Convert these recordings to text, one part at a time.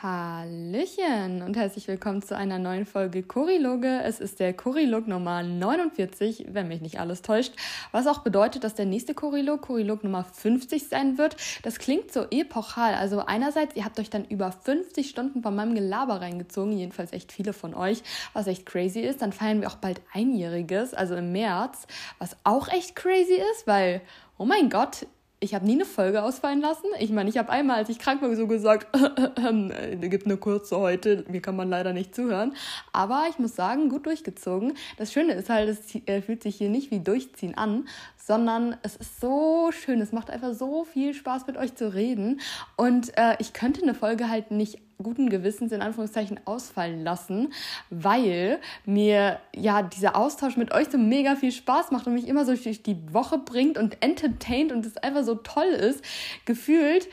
Hallöchen und herzlich willkommen zu einer neuen Folge Choriloge. Es ist der Chorilog Nummer 49, wenn mich nicht alles täuscht, was auch bedeutet, dass der nächste Chorilog Chorilog Nummer 50 sein wird. Das klingt so epochal. Also einerseits, ihr habt euch dann über 50 Stunden von meinem Gelaber reingezogen, jedenfalls echt viele von euch, was echt crazy ist. Dann feiern wir auch bald Einjähriges, also im März, was auch echt crazy ist, weil, oh mein Gott, ich habe nie eine Folge ausfallen lassen. Ich meine, ich habe einmal, als ich krank war, so gesagt, es gibt eine kurze heute, mir kann man leider nicht zuhören. Aber ich muss sagen, gut durchgezogen. Das Schöne ist halt, es äh, fühlt sich hier nicht wie Durchziehen an, sondern es ist so schön. Es macht einfach so viel Spaß, mit euch zu reden. Und äh, ich könnte eine Folge halt nicht guten Gewissens in Anführungszeichen ausfallen lassen, weil mir ja dieser Austausch mit euch so mega viel Spaß macht und mich immer so durch die Woche bringt und entertaint und es einfach so toll ist. Gefühlt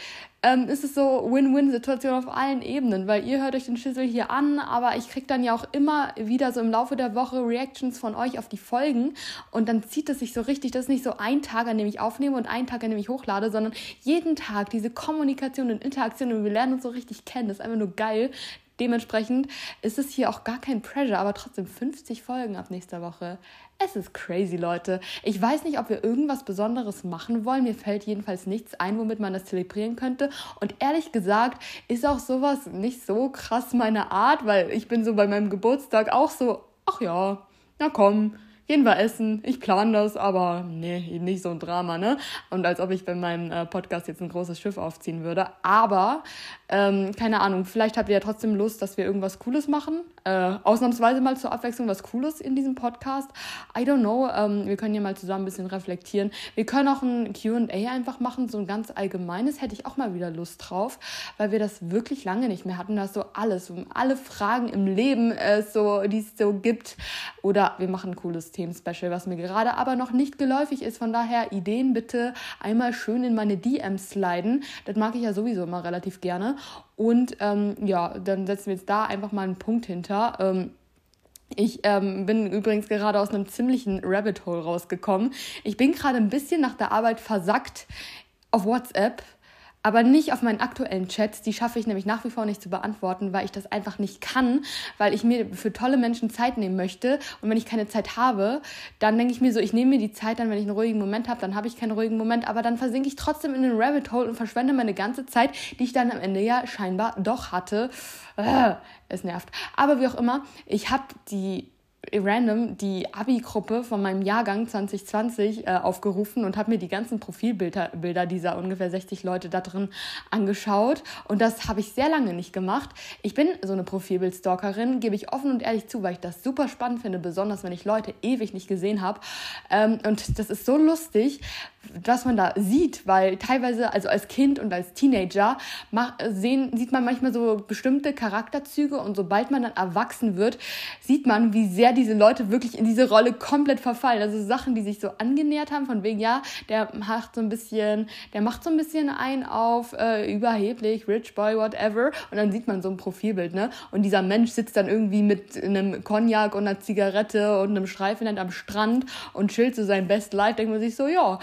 ähm, ist es so Win-Win-Situation auf allen Ebenen, weil ihr hört euch den Schüssel hier an, aber ich kriege dann ja auch immer wieder so im Laufe der Woche Reactions von euch auf die Folgen und dann zieht es sich so richtig, das ist nicht so ein Tag, an dem ich aufnehme und ein Tag, an dem ich hochlade, sondern jeden Tag diese Kommunikation und Interaktion und wir lernen uns so richtig kennen. Das ist einfach nur geil. Dementsprechend ist es hier auch gar kein Pressure, aber trotzdem 50 Folgen ab nächster Woche. Es ist crazy, Leute. Ich weiß nicht, ob wir irgendwas Besonderes machen wollen. Mir fällt jedenfalls nichts ein, womit man das zelebrieren könnte. Und ehrlich gesagt ist auch sowas nicht so krass meine Art, weil ich bin so bei meinem Geburtstag auch so, ach ja, na komm, gehen wir essen, ich plane das, aber nee, nicht so ein Drama, ne? Und als ob ich bei meinem äh, Podcast jetzt ein großes Schiff aufziehen würde. Aber, ähm, keine Ahnung, vielleicht habt ihr ja trotzdem Lust, dass wir irgendwas Cooles machen. Äh, ausnahmsweise mal zur Abwechslung was Cooles in diesem Podcast. I don't know, ähm, wir können ja mal zusammen ein bisschen reflektieren. Wir können auch ein QA einfach machen, so ein ganz allgemeines, hätte ich auch mal wieder Lust drauf, weil wir das wirklich lange nicht mehr hatten. Da ist so alles, alle Fragen im Leben, äh, so, die es so gibt. Oder wir machen ein cooles Themen-Special, was mir gerade aber noch nicht geläufig ist. Von daher Ideen bitte einmal schön in meine DMs sliden. Das mag ich ja sowieso immer relativ gerne. Und ähm, ja, dann setzen wir jetzt da einfach mal einen Punkt hinter. Ähm, ich ähm, bin übrigens gerade aus einem ziemlichen Rabbit Hole rausgekommen. Ich bin gerade ein bisschen nach der Arbeit versackt auf WhatsApp aber nicht auf meinen aktuellen Chats. Die schaffe ich nämlich nach wie vor nicht zu beantworten, weil ich das einfach nicht kann, weil ich mir für tolle Menschen Zeit nehmen möchte. Und wenn ich keine Zeit habe, dann denke ich mir so, ich nehme mir die Zeit dann, wenn ich einen ruhigen Moment habe, dann habe ich keinen ruhigen Moment, aber dann versinke ich trotzdem in den Rabbit Hole und verschwende meine ganze Zeit, die ich dann am Ende ja scheinbar doch hatte. Äh, es nervt. Aber wie auch immer, ich habe die random die Abi-Gruppe von meinem Jahrgang 2020 äh, aufgerufen und habe mir die ganzen Profilbilder Bilder dieser ungefähr 60 Leute da drin angeschaut. Und das habe ich sehr lange nicht gemacht. Ich bin so eine Profilbildstalkerin, gebe ich offen und ehrlich zu, weil ich das super spannend finde, besonders wenn ich Leute ewig nicht gesehen habe. Ähm, und das ist so lustig, was man da sieht, weil teilweise, also als Kind und als Teenager, sehen, sieht man manchmal so bestimmte Charakterzüge und sobald man dann erwachsen wird, sieht man, wie sehr diese Leute wirklich in diese Rolle komplett verfallen. Also Sachen, die sich so angenähert haben, von wegen, ja, der macht so ein bisschen, der macht so ein bisschen ein auf äh, überheblich, rich boy, whatever. Und dann sieht man so ein Profilbild, ne? Und dieser Mensch sitzt dann irgendwie mit einem Cognac und einer Zigarette und einem Streifenland am Strand und chillt so sein Best Life, denkt man sich so, ja,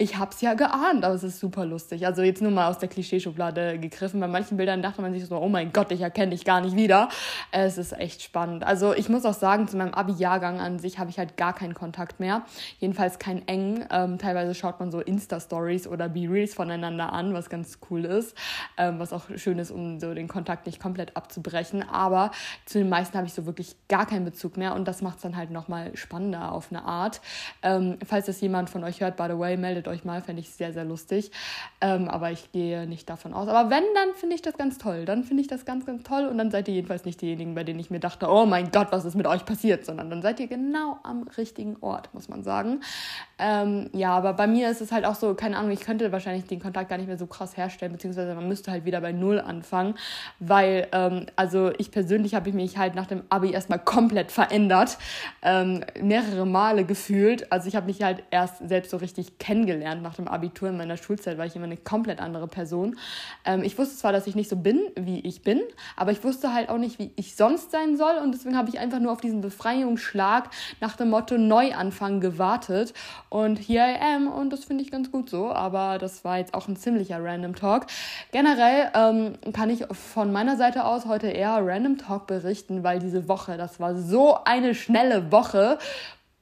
ich hab's ja geahnt, aber es ist super lustig. Also jetzt nur mal aus der Klischeeschublade gegriffen. Bei manchen Bildern dachte man sich so, oh mein Gott, ich erkenne dich gar nicht wieder. Es ist echt spannend. Also ich muss auch sagen, zu meinem Abi-Jahrgang an sich habe ich halt gar keinen Kontakt mehr. Jedenfalls keinen engen. Ähm, teilweise schaut man so Insta-Stories oder B-Reels voneinander an, was ganz cool ist. Ähm, was auch schön ist, um so den Kontakt nicht komplett abzubrechen. Aber zu den meisten habe ich so wirklich gar keinen Bezug mehr und das macht es dann halt nochmal spannender auf eine Art. Ähm, falls das jemand von euch hört, by the way, meldet euch mal, fände ich sehr, sehr lustig. Ähm, aber ich gehe nicht davon aus. Aber wenn, dann finde ich das ganz toll. Dann finde ich das ganz, ganz toll. Und dann seid ihr jedenfalls nicht diejenigen, bei denen ich mir dachte, oh mein Gott, was ist mit euch passiert, sondern dann seid ihr genau am richtigen Ort, muss man sagen. Ähm, ja, aber bei mir ist es halt auch so, keine Ahnung, ich könnte wahrscheinlich den Kontakt gar nicht mehr so krass herstellen, beziehungsweise man müsste halt wieder bei Null anfangen, weil, ähm, also ich persönlich habe mich halt nach dem Abi erstmal komplett verändert, ähm, mehrere Male gefühlt. Also ich habe mich halt erst selbst so richtig kennengelernt kennengelernt nach dem Abitur. In meiner Schulzeit war ich immer eine komplett andere Person. Ähm, ich wusste zwar, dass ich nicht so bin, wie ich bin, aber ich wusste halt auch nicht, wie ich sonst sein soll. Und deswegen habe ich einfach nur auf diesen Befreiungsschlag nach dem Motto Neuanfang gewartet. Und here I am. Und das finde ich ganz gut so. Aber das war jetzt auch ein ziemlicher Random Talk. Generell ähm, kann ich von meiner Seite aus heute eher Random Talk berichten, weil diese Woche, das war so eine schnelle Woche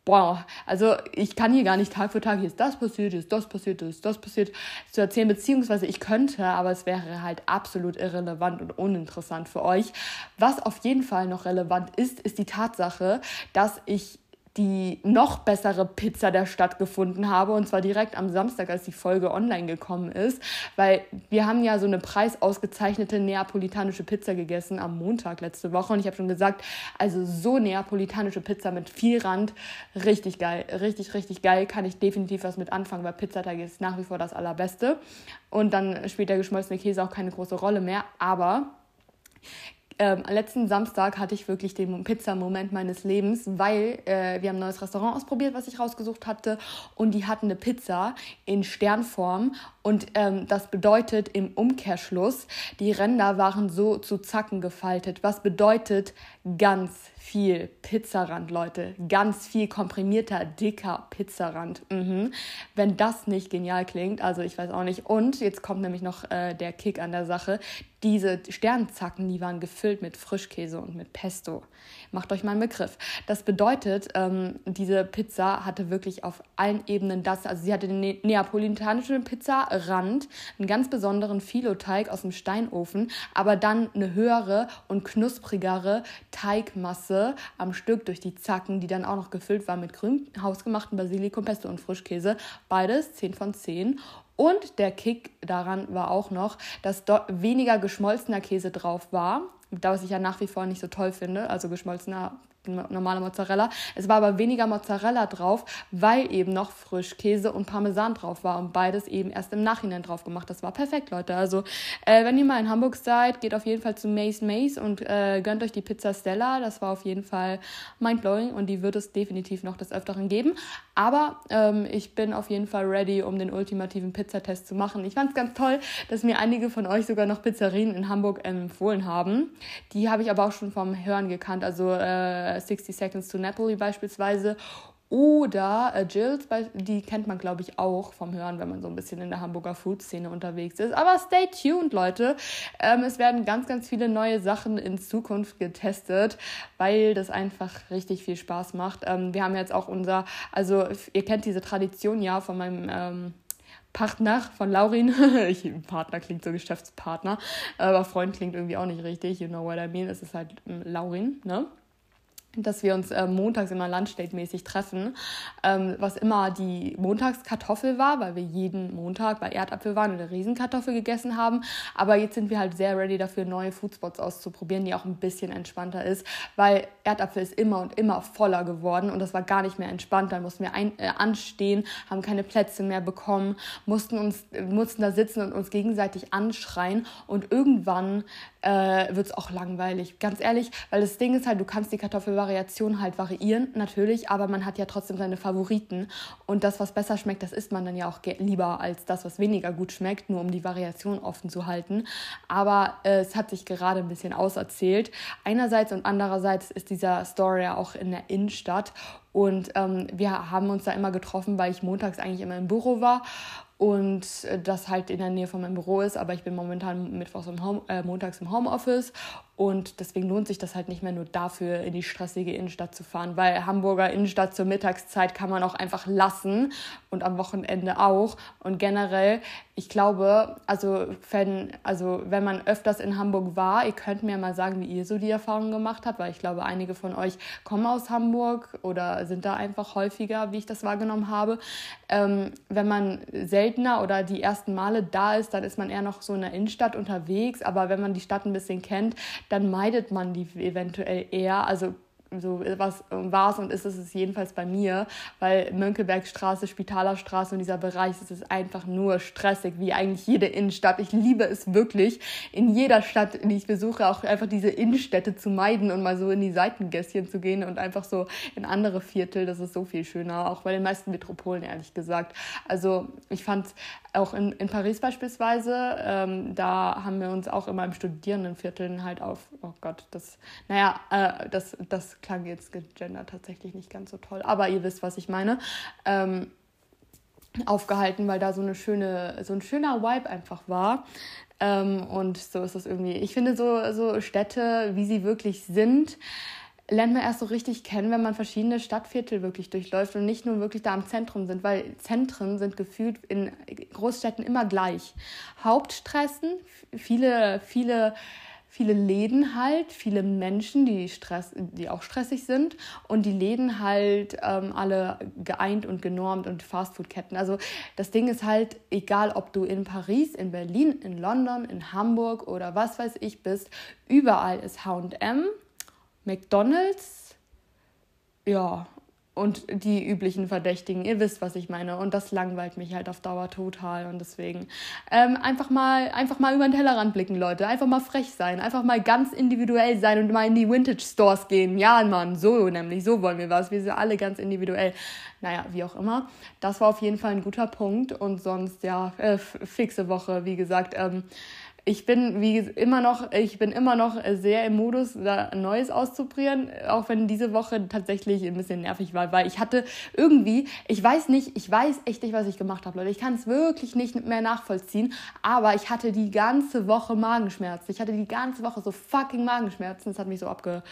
boah, also ich kann hier gar nicht Tag für Tag, hier ist das passiert, hier ist das passiert, hier ist das passiert, zu erzählen, beziehungsweise ich könnte, aber es wäre halt absolut irrelevant und uninteressant für euch. Was auf jeden Fall noch relevant ist, ist die Tatsache, dass ich die noch bessere Pizza der Stadt gefunden habe. Und zwar direkt am Samstag, als die Folge online gekommen ist. Weil wir haben ja so eine preisausgezeichnete neapolitanische Pizza gegessen am Montag letzte Woche. Und ich habe schon gesagt, also so neapolitanische Pizza mit viel Rand, richtig geil. Richtig, richtig geil. Kann ich definitiv was mit anfangen, weil Pizzateig ist nach wie vor das Allerbeste. Und dann spielt der geschmolzene Käse auch keine große Rolle mehr. Aber ähm, letzten Samstag hatte ich wirklich den Pizza-Moment meines Lebens, weil äh, wir haben ein neues Restaurant ausprobiert, was ich rausgesucht hatte. Und die hatten eine Pizza in Sternform. Und ähm, das bedeutet im Umkehrschluss, die Ränder waren so zu Zacken gefaltet. Was bedeutet ganz viel Pizzarand, Leute. Ganz viel komprimierter, dicker Pizzarand. Mhm. Wenn das nicht genial klingt, also ich weiß auch nicht. Und jetzt kommt nämlich noch äh, der Kick an der Sache. Diese Sternzacken, die waren gefüllt mit Frischkäse und mit Pesto. Macht euch mal einen Begriff. Das bedeutet, ähm, diese Pizza hatte wirklich auf allen Ebenen das. Also sie hatte den ne neapolitanischen Pizzarand, einen ganz besonderen Filoteig aus dem Steinofen, aber dann eine höhere und knusprigere Teigmasse am Stück durch die Zacken, die dann auch noch gefüllt war mit grün hausgemachten Basilikum, Pesto und Frischkäse. Beides 10 von 10. Und der Kick daran war auch noch, dass dort weniger geschmolzener Käse drauf war was ich ja nach wie vor nicht so toll finde, also geschmolzener normale Mozzarella. Es war aber weniger Mozzarella drauf, weil eben noch Frischkäse und Parmesan drauf war und beides eben erst im Nachhinein drauf gemacht. Das war perfekt, Leute. Also, äh, wenn ihr mal in Hamburg seid, geht auf jeden Fall zu Mace Mace und äh, gönnt euch die Pizza Stella. Das war auf jeden Fall mindblowing und die wird es definitiv noch des Öfteren geben. Aber ähm, ich bin auf jeden Fall ready, um den ultimativen Pizzatest zu machen. Ich fand es ganz toll, dass mir einige von euch sogar noch Pizzerien in Hamburg empfohlen haben. Die habe ich aber auch schon vom Hören gekannt. Also, äh, 60 Seconds to Napoli beispielsweise. Oder äh, Jills, die kennt man, glaube ich, auch vom Hören, wenn man so ein bisschen in der Hamburger Food-Szene unterwegs ist. Aber stay tuned, Leute. Ähm, es werden ganz, ganz viele neue Sachen in Zukunft getestet, weil das einfach richtig viel Spaß macht. Ähm, wir haben jetzt auch unser, also ihr kennt diese Tradition ja von meinem ähm, Partner von Laurin. ich, Partner klingt so Geschäftspartner, aber Freund klingt irgendwie auch nicht richtig. You know what I mean? Es ist halt ähm, Laurin, ne? Dass wir uns äh, montags immer Lunchdate-mäßig treffen, ähm, was immer die Montagskartoffel war, weil wir jeden Montag bei Erdapfel waren und eine Riesenkartoffel gegessen haben. Aber jetzt sind wir halt sehr ready dafür, neue Foodspots auszuprobieren, die auch ein bisschen entspannter ist, weil Erdapfel ist immer und immer voller geworden und das war gar nicht mehr entspannt. Dann mussten wir ein, äh, anstehen, haben keine Plätze mehr bekommen, mussten uns mussten da sitzen und uns gegenseitig anschreien und irgendwann äh, wird es auch langweilig. Ganz ehrlich, weil das Ding ist halt, du kannst die Kartoffelvariation halt variieren, natürlich, aber man hat ja trotzdem seine Favoriten. Und das, was besser schmeckt, das isst man dann ja auch lieber als das, was weniger gut schmeckt, nur um die Variation offen zu halten. Aber äh, es hat sich gerade ein bisschen auserzählt. Einerseits und andererseits ist dieser Store ja auch in der Innenstadt. Und ähm, wir haben uns da immer getroffen, weil ich montags eigentlich immer im Büro war und äh, das halt in der Nähe von meinem Büro ist, aber ich bin momentan mittwochs im Home, äh, montags im Homeoffice und deswegen lohnt sich das halt nicht mehr nur dafür, in die stressige Innenstadt zu fahren, weil Hamburger Innenstadt zur Mittagszeit kann man auch einfach lassen und am Wochenende auch. Und generell, ich glaube, also wenn, also wenn man öfters in Hamburg war, ihr könnt mir mal sagen, wie ihr so die Erfahrung gemacht habt, weil ich glaube, einige von euch kommen aus Hamburg oder sind da einfach häufiger, wie ich das wahrgenommen habe. Ähm, wenn man seltener oder die ersten Male da ist, dann ist man eher noch so in der Innenstadt unterwegs. Aber wenn man die Stadt ein bisschen kennt, dann meidet man die eventuell eher. Also so was war es und ist es jedenfalls bei mir, weil Mönckebergstraße, Spitalerstraße und dieser Bereich, es ist einfach nur stressig, wie eigentlich jede Innenstadt. Ich liebe es wirklich, in jeder Stadt, die ich besuche, auch einfach diese Innenstädte zu meiden und mal so in die Seitengässchen zu gehen und einfach so in andere Viertel. Das ist so viel schöner, auch bei den meisten Metropolen, ehrlich gesagt. Also ich fand auch in, in Paris beispielsweise, ähm, da haben wir uns auch immer im Studierendenvierteln halt auf, oh Gott, das, naja, äh, das, das klang jetzt gegendert tatsächlich nicht ganz so toll, aber ihr wisst, was ich meine. Ähm, aufgehalten, weil da so eine schöne, so ein schöner Vibe einfach war. Ähm, und so ist das irgendwie. Ich finde so, so Städte, wie sie wirklich sind, lernt man erst so richtig kennen, wenn man verschiedene Stadtviertel wirklich durchläuft und nicht nur wirklich da am Zentrum sind, weil Zentren sind gefühlt in Großstädten immer gleich. Hauptstressen, viele, viele viele Läden halt, viele Menschen, die, Stress, die auch stressig sind und die Läden halt ähm, alle geeint und genormt und Fastfood-Ketten. Also das Ding ist halt, egal ob du in Paris, in Berlin, in London, in Hamburg oder was weiß ich bist, überall ist HM McDonald's, ja, und die üblichen Verdächtigen. Ihr wisst, was ich meine. Und das langweilt mich halt auf Dauer total. Und deswegen ähm, einfach, mal, einfach mal über den Tellerrand blicken, Leute. Einfach mal frech sein. Einfach mal ganz individuell sein und mal in die Vintage-Stores gehen. Ja, Mann, so nämlich. So wollen wir was. Wir sind alle ganz individuell. Naja, wie auch immer. Das war auf jeden Fall ein guter Punkt. Und sonst, ja, äh, fixe Woche, wie gesagt. Ähm, ich bin wie immer noch, ich bin immer noch sehr im Modus, da Neues auszuprobieren, auch wenn diese Woche tatsächlich ein bisschen nervig war, weil ich hatte irgendwie, ich weiß nicht, ich weiß echt nicht, was ich gemacht habe, Leute. Ich kann es wirklich nicht mehr nachvollziehen, aber ich hatte die ganze Woche Magenschmerzen. Ich hatte die ganze Woche so fucking Magenschmerzen. Das hat mich so abge,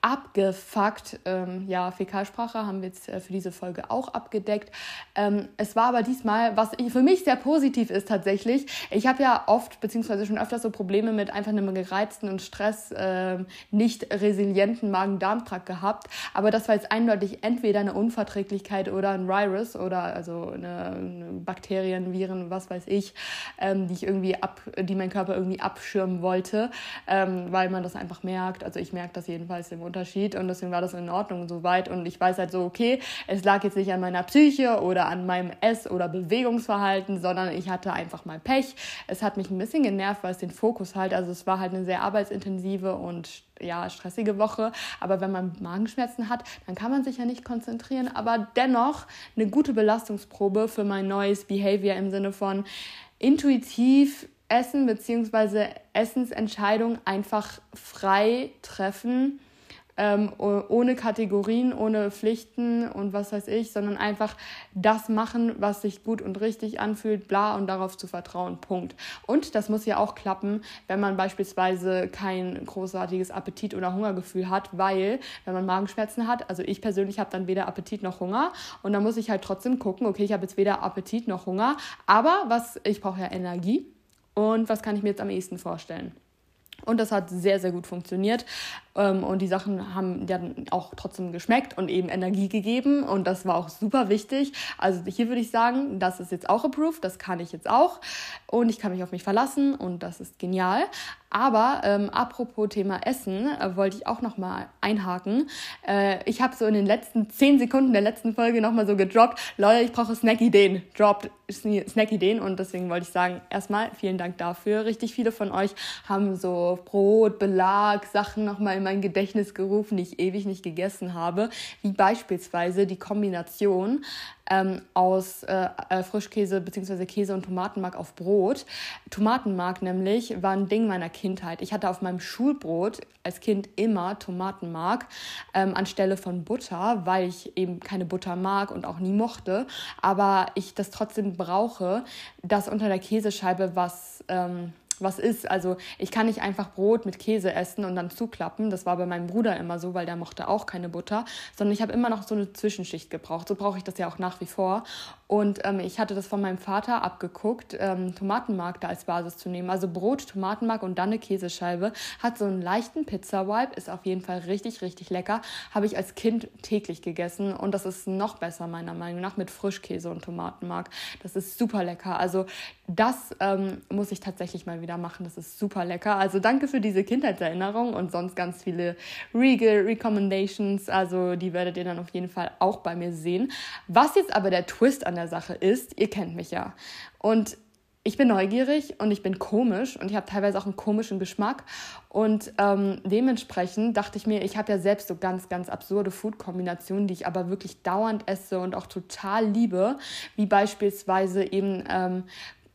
abgefuckt. Ähm, ja, Fäkalsprache haben wir jetzt äh, für diese Folge auch abgedeckt. Ähm, es war aber diesmal, was für mich sehr positiv ist tatsächlich. Ich habe ja oft, beziehungsweise schon öfters so Probleme mit einfach einem gereizten und Stress äh, nicht resilienten Magen-Darm-Trakt gehabt. Aber das war jetzt eindeutig entweder eine Unverträglichkeit oder ein Virus oder also eine, eine Bakterien, Viren, was weiß ich, ähm, die ich irgendwie ab, die mein Körper irgendwie abschirmen wollte, ähm, weil man das einfach merkt. Also ich merke das jedenfalls im Unterschied und deswegen war das in Ordnung soweit und ich weiß halt so, okay, es lag jetzt nicht an meiner Psyche oder an meinem Ess- oder Bewegungsverhalten, sondern ich hatte einfach mal Pech. Es hat mich ein bisschen genervt, weil es den Fokus halt, also es war halt eine sehr arbeitsintensive und ja, stressige Woche, aber wenn man Magenschmerzen hat, dann kann man sich ja nicht konzentrieren, aber dennoch eine gute Belastungsprobe für mein neues Behavior im Sinne von intuitiv Essen bzw. Essensentscheidungen einfach frei treffen ähm, ohne Kategorien, ohne Pflichten und was weiß ich, sondern einfach das machen, was sich gut und richtig anfühlt, bla und darauf zu vertrauen. Punkt. Und das muss ja auch klappen, wenn man beispielsweise kein großartiges Appetit- oder Hungergefühl hat, weil wenn man Magenschmerzen hat, also ich persönlich habe dann weder Appetit noch Hunger und dann muss ich halt trotzdem gucken, okay, ich habe jetzt weder Appetit noch Hunger, aber was ich brauche ja Energie und was kann ich mir jetzt am ehesten vorstellen? Und das hat sehr, sehr gut funktioniert. Ähm, und die Sachen haben dann auch trotzdem geschmeckt und eben Energie gegeben. Und das war auch super wichtig. Also hier würde ich sagen, das ist jetzt auch approved, das kann ich jetzt auch. Und ich kann mich auf mich verlassen und das ist genial. Aber ähm, apropos Thema Essen, äh, wollte ich auch noch mal einhaken. Äh, ich habe so in den letzten zehn Sekunden der letzten Folge noch mal so gedroppt, Leute, ich brauche Snack-Ideen. Droppt Snack-Ideen und deswegen wollte ich sagen, erstmal vielen Dank dafür. Richtig viele von euch haben so Brot, Belag, Sachen noch mal in mein Gedächtnis gerufen, die ich ewig nicht gegessen habe, wie beispielsweise die Kombination ähm, aus äh, äh, Frischkäse bzw. Käse und Tomatenmark auf Brot. Tomatenmark nämlich war ein Ding meiner Kindheit. Ich hatte auf meinem Schulbrot als Kind immer Tomatenmark ähm, anstelle von Butter, weil ich eben keine Butter mag und auch nie mochte. Aber ich das trotzdem brauche, dass unter der Käsescheibe was... Ähm, was ist. Also ich kann nicht einfach Brot mit Käse essen und dann zuklappen. Das war bei meinem Bruder immer so, weil der mochte auch keine Butter, sondern ich habe immer noch so eine Zwischenschicht gebraucht. So brauche ich das ja auch nach wie vor. Und ähm, ich hatte das von meinem Vater abgeguckt, ähm, Tomatenmark da als Basis zu nehmen. Also Brot, Tomatenmark und dann eine Käsescheibe. Hat so einen leichten Pizza-Vibe, ist auf jeden Fall richtig, richtig lecker. Habe ich als Kind täglich gegessen und das ist noch besser meiner Meinung nach mit Frischkäse und Tomatenmark. Das ist super lecker. Also das ähm, muss ich tatsächlich mal wieder machen. Das ist super lecker. Also danke für diese Kindheitserinnerung und sonst ganz viele Regal Recommendations. Also die werdet ihr dann auf jeden Fall auch bei mir sehen. Was jetzt aber der Twist an der Sache ist, ihr kennt mich ja. Und ich bin neugierig und ich bin komisch und ich habe teilweise auch einen komischen Geschmack. Und ähm, dementsprechend dachte ich mir, ich habe ja selbst so ganz, ganz absurde Food-Kombinationen, die ich aber wirklich dauernd esse und auch total liebe, wie beispielsweise eben ähm,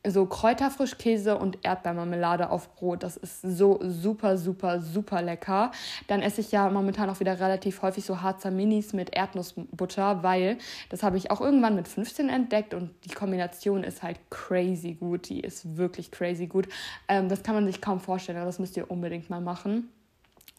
so Kräuterfrischkäse und Erdbeermarmelade auf Brot. Das ist so super, super, super lecker. Dann esse ich ja momentan auch wieder relativ häufig so Harzer Minis mit Erdnussbutter, weil das habe ich auch irgendwann mit 15 entdeckt und die Kombination ist halt crazy gut. Die ist wirklich crazy gut. Ähm, das kann man sich kaum vorstellen, aber das müsst ihr unbedingt mal machen.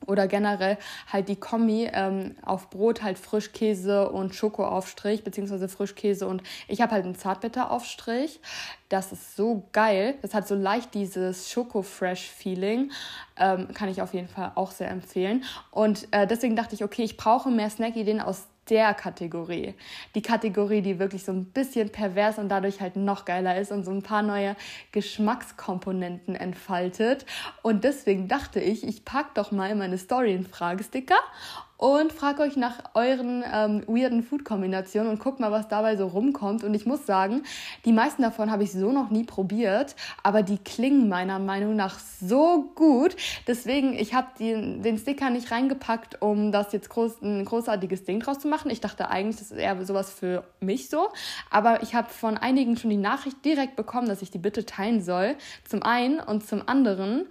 Oder generell halt die Kombi ähm, auf Brot halt Frischkäse und Schokoaufstrich, beziehungsweise Frischkäse und ich habe halt einen Zartbitteraufstrich. Das ist so geil. Das hat so leicht dieses Schoko-Fresh-Feeling. Ähm, kann ich auf jeden Fall auch sehr empfehlen. Und äh, deswegen dachte ich, okay, ich brauche mehr Snack-Ideen aus der Kategorie. Die Kategorie, die wirklich so ein bisschen pervers und dadurch halt noch geiler ist und so ein paar neue Geschmackskomponenten entfaltet. Und deswegen dachte ich, ich packe doch mal meine Story in Fragesticker und frage euch nach euren ähm, weirden Food-Kombinationen und guckt mal, was dabei so rumkommt. Und ich muss sagen, die meisten davon habe ich so noch nie probiert, aber die klingen meiner Meinung nach so gut. Deswegen, ich habe den Sticker nicht reingepackt, um das jetzt groß, ein großartiges Ding draus zu machen. Ich dachte eigentlich, das ist eher sowas für mich so. Aber ich habe von einigen schon die Nachricht direkt bekommen, dass ich die bitte teilen soll. Zum einen und zum anderen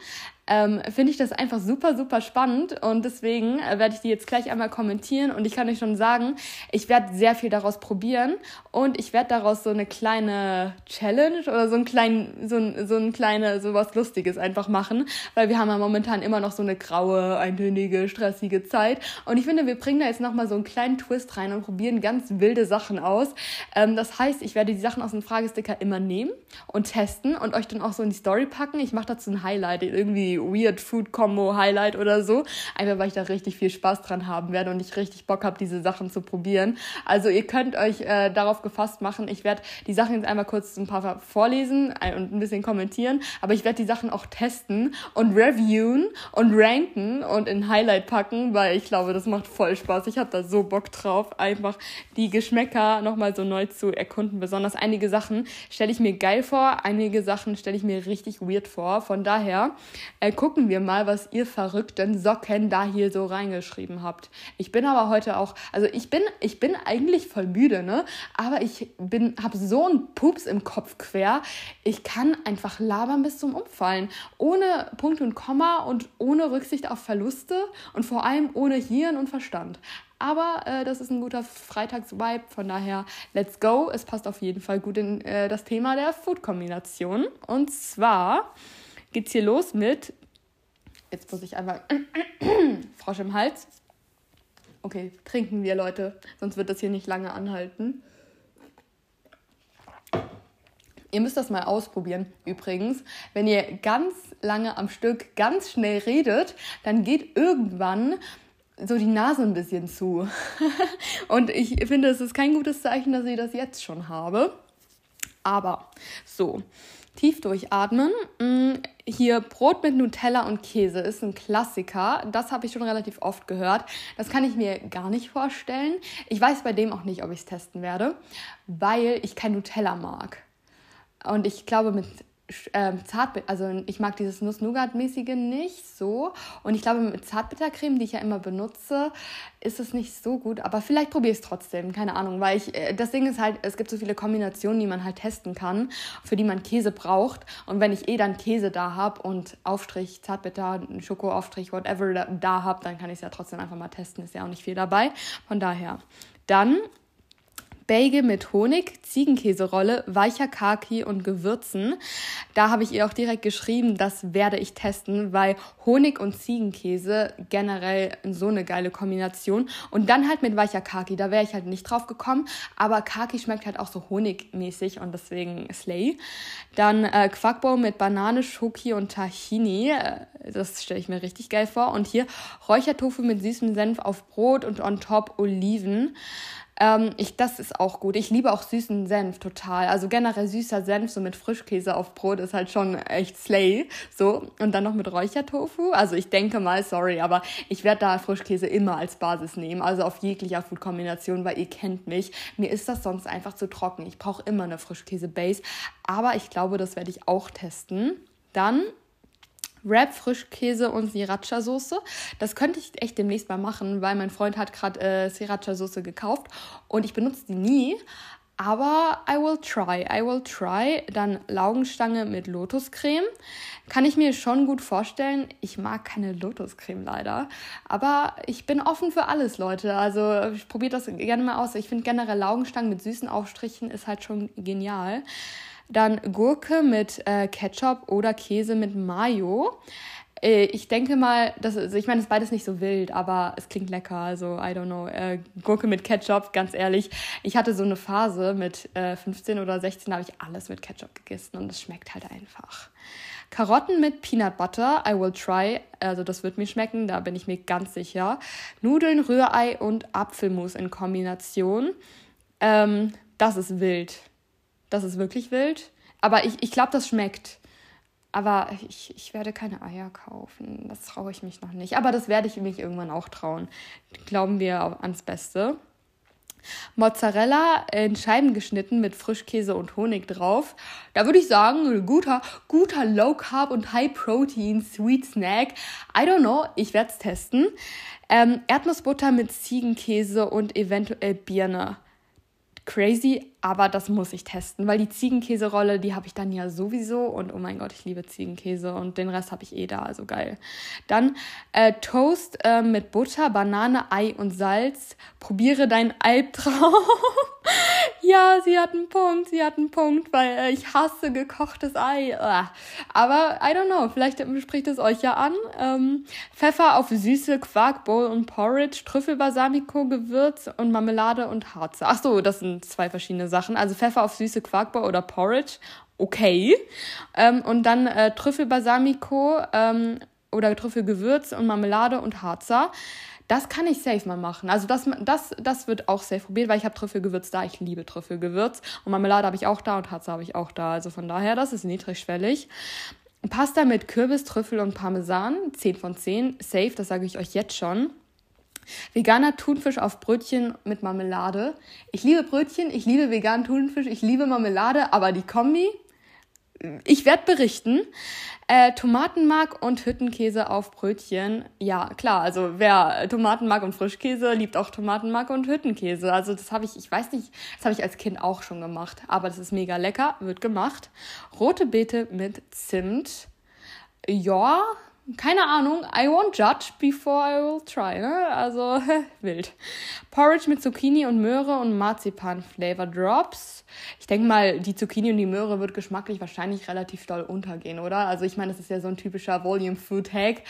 ähm, finde ich das einfach super, super spannend und deswegen äh, werde ich die jetzt gleich einmal kommentieren und ich kann euch schon sagen, ich werde sehr viel daraus probieren und ich werde daraus so eine kleine Challenge oder so ein klein, so ein, so ein kleine, so was Lustiges einfach machen, weil wir haben ja momentan immer noch so eine graue, eintönige, stressige Zeit und ich finde, wir bringen da jetzt nochmal so einen kleinen Twist rein und probieren ganz wilde Sachen aus. Ähm, das heißt, ich werde die Sachen aus dem Fragesticker immer nehmen und testen und euch dann auch so in die Story packen. Ich mache dazu ein Highlight, irgendwie Weird Food Combo Highlight oder so. Einfach weil ich da richtig viel Spaß dran haben werde und ich richtig Bock habe, diese Sachen zu probieren. Also ihr könnt euch äh, darauf gefasst machen. Ich werde die Sachen jetzt einmal kurz ein paar vorlesen und ein bisschen kommentieren, aber ich werde die Sachen auch testen und reviewen und ranken und in Highlight packen, weil ich glaube, das macht voll Spaß. Ich habe da so Bock drauf, einfach die Geschmäcker nochmal so neu zu erkunden. Besonders einige Sachen stelle ich mir geil vor, einige Sachen stelle ich mir richtig weird vor. Von daher äh, gucken wir mal, was ihr verrückten Socken da hier so reingeschrieben habt. Ich bin aber heute auch, also ich bin, ich bin eigentlich voll müde, ne? Aber ich bin, habe so einen Pups im Kopf quer. Ich kann einfach labern bis zum Umfallen. Ohne Punkt und Komma und ohne Rücksicht auf Verluste und vor allem ohne Hirn und Verstand. Aber äh, das ist ein guter Freitagsvibe, von daher let's go. Es passt auf jeden Fall gut in äh, das Thema der Food-Kombination. Und zwar geht's hier los mit Jetzt muss ich einmal Frosch im Hals. Okay, trinken wir, Leute. Sonst wird das hier nicht lange anhalten. Ihr müsst das mal ausprobieren. Übrigens, wenn ihr ganz lange am Stück ganz schnell redet, dann geht irgendwann so die Nase ein bisschen zu. Und ich finde, es ist kein gutes Zeichen, dass ich das jetzt schon habe. Aber so, Tief durchatmen. Mm, hier Brot mit Nutella und Käse ist ein Klassiker. Das habe ich schon relativ oft gehört. Das kann ich mir gar nicht vorstellen. Ich weiß bei dem auch nicht, ob ich es testen werde, weil ich kein Nutella mag. Und ich glaube, mit ähm, Zartbitter, also ich mag dieses Nuss-Nougat-mäßige nicht so. Und ich glaube, mit Zartbittercreme, die ich ja immer benutze, ist es nicht so gut. Aber vielleicht probiere ich es trotzdem, keine Ahnung. Weil ich, äh, das Ding ist halt, es gibt so viele Kombinationen, die man halt testen kann, für die man Käse braucht. Und wenn ich eh dann Käse da habe und Aufstrich, Zartbitter, Schokoaufstrich, whatever da, da habe, dann kann ich es ja trotzdem einfach mal testen. Ist ja auch nicht viel dabei. Von daher. Dann Bagel mit Honig, Ziegenkäserolle, weicher Kaki und Gewürzen. Da habe ich ihr auch direkt geschrieben, das werde ich testen, weil Honig und Ziegenkäse generell so eine geile Kombination. Und dann halt mit weicher Kaki, da wäre ich halt nicht drauf gekommen, aber Kaki schmeckt halt auch so honigmäßig und deswegen Slay. Dann äh, Quackbau mit Banane, Schoki und Tahini. Äh, das stelle ich mir richtig geil vor. Und hier Räuchertofu mit süßem Senf auf Brot und on top Oliven. Ähm, ich, das ist auch gut. Ich liebe auch süßen Senf total. Also generell süßer Senf so mit Frischkäse auf Brot ist halt schon echt slay. So. Und dann noch mit Räuchertofu. Also ich denke mal, sorry, aber ich werde da Frischkäse immer als Basis nehmen. Also auf jeglicher Food-Kombination, weil ihr kennt mich. Mir ist das sonst einfach zu trocken. Ich brauche immer eine Frischkäse-Base. Aber ich glaube, das werde ich auch testen. Dann Wrap, Frischkäse und Sriracha-Soße. Das könnte ich echt demnächst mal machen, weil mein Freund hat gerade äh, Sriracha-Soße gekauft und ich benutze die nie. Aber I will try, I will try. Dann Laugenstange mit Lotuscreme. Kann ich mir schon gut vorstellen. Ich mag keine Lotuscreme leider. Aber ich bin offen für alles, Leute. Also ich probiere das gerne mal aus. Ich finde generell Laugenstangen mit süßen Aufstrichen ist halt schon genial. Dann Gurke mit äh, Ketchup oder Käse mit Mayo. Äh, ich denke mal, das, also ich meine, das ist beides nicht so wild, aber es klingt lecker. Also, I don't know. Äh, Gurke mit Ketchup, ganz ehrlich. Ich hatte so eine Phase mit äh, 15 oder 16, da habe ich alles mit Ketchup gegessen und es schmeckt halt einfach. Karotten mit Peanut Butter, I will try. Also das wird mir schmecken, da bin ich mir ganz sicher. Nudeln, Rührei und Apfelmus in Kombination. Ähm, das ist wild. Das ist wirklich wild. Aber ich, ich glaube, das schmeckt. Aber ich, ich werde keine Eier kaufen. Das traue ich mich noch nicht. Aber das werde ich mich irgendwann auch trauen. Glauben wir ans Beste. Mozzarella in Scheiben geschnitten mit Frischkäse und Honig drauf. Da würde ich sagen, guter, guter Low Carb und High Protein Sweet Snack. I don't know, ich werde es testen. Ähm, Erdnussbutter mit Ziegenkäse und eventuell Birne crazy, aber das muss ich testen, weil die Ziegenkäserolle, die habe ich dann ja sowieso und oh mein Gott, ich liebe Ziegenkäse und den Rest habe ich eh da, also geil. Dann äh, Toast äh, mit Butter, Banane, Ei und Salz. Probiere deinen Albtraum. ja, sie hat einen Punkt, sie hat einen Punkt, weil äh, ich hasse gekochtes Ei. Aber I don't know, vielleicht spricht es euch ja an. Ähm, Pfeffer auf süße Quarkbowl und Porridge, Trüffelbalsamico, Gewürz und Marmelade und Harze. Ach so, das sind zwei verschiedene Sachen. Also Pfeffer auf süße Quarkbowl oder Porridge, okay. Ähm, und dann äh, Trüffelbalsamico ähm, oder Trüffelgewürz und Marmelade und Harzer. Das kann ich safe mal machen. Also das, das, das wird auch safe probiert, weil ich habe Trüffelgewürz da. Ich liebe Trüffelgewürz. Und Marmelade habe ich auch da und Harze habe ich auch da. Also von daher, das ist niedrigschwellig. Pasta mit Kürbis, Trüffel und Parmesan. 10 von 10. Safe, das sage ich euch jetzt schon. Veganer Thunfisch auf Brötchen mit Marmelade. Ich liebe Brötchen, ich liebe veganen Thunfisch, ich liebe Marmelade, aber die Kombi, ich werde berichten. Äh, Tomatenmark und Hüttenkäse auf Brötchen. Ja, klar, also wer Tomatenmark und Frischkäse liebt auch Tomatenmark und Hüttenkäse. Also das habe ich, ich weiß nicht, das habe ich als Kind auch schon gemacht. Aber das ist mega lecker, wird gemacht. Rote Beete mit Zimt. Ja, keine Ahnung, I won't judge before I will try, ne? Also wild. Porridge mit Zucchini und Möhre und Marzipan Flavor Drops. Ich denke mal, die Zucchini und die Möhre wird geschmacklich wahrscheinlich relativ doll untergehen, oder? Also ich meine, das ist ja so ein typischer Volume Food Hack.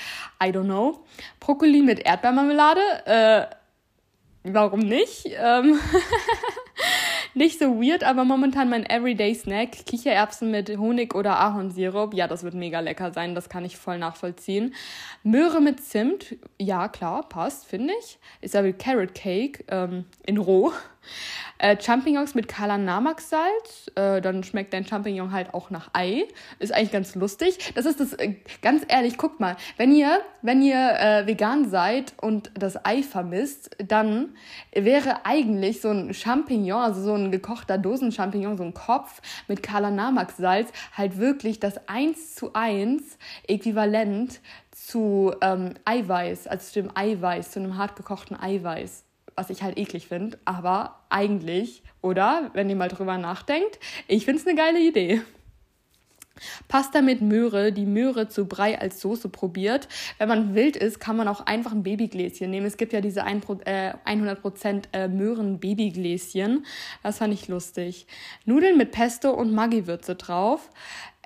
I don't know. Brokkoli mit Erdbeermarmelade. Äh, warum nicht? Ähm nicht so weird, aber momentan mein Everyday Snack. Kichererbsen mit Honig oder Ahornsirup. Ja, das wird mega lecker sein. Das kann ich voll nachvollziehen. Möhre mit Zimt. Ja, klar, passt, finde ich. Ist aber Carrot Cake ähm, in roh. Äh, Champignons mit Kalanamak-Salz. Äh, dann schmeckt dein Champignon halt auch nach Ei. Ist eigentlich ganz lustig. Das ist das, äh, ganz ehrlich, guckt mal, wenn ihr, wenn ihr äh, vegan seid und das Ei vermisst, dann wäre eigentlich so ein Champignon, also so ein gekochter Dosenchampignon, so ein Kopf mit Kalanamak-Salz, halt wirklich das 1 zu 1 Äquivalent zu ähm, Eiweiß, also zu dem Eiweiß, zu einem hartgekochten Eiweiß was ich halt eklig finde. Aber eigentlich, oder? Wenn ihr mal drüber nachdenkt, ich finde es eine geile Idee. Pasta mit Möhre, die Möhre zu Brei als Soße probiert. Wenn man wild ist, kann man auch einfach ein Babygläschen nehmen. Es gibt ja diese 100% äh, äh, Möhren-Babygläschen. Das fand ich lustig. Nudeln mit Pesto und Maggi-Würze drauf.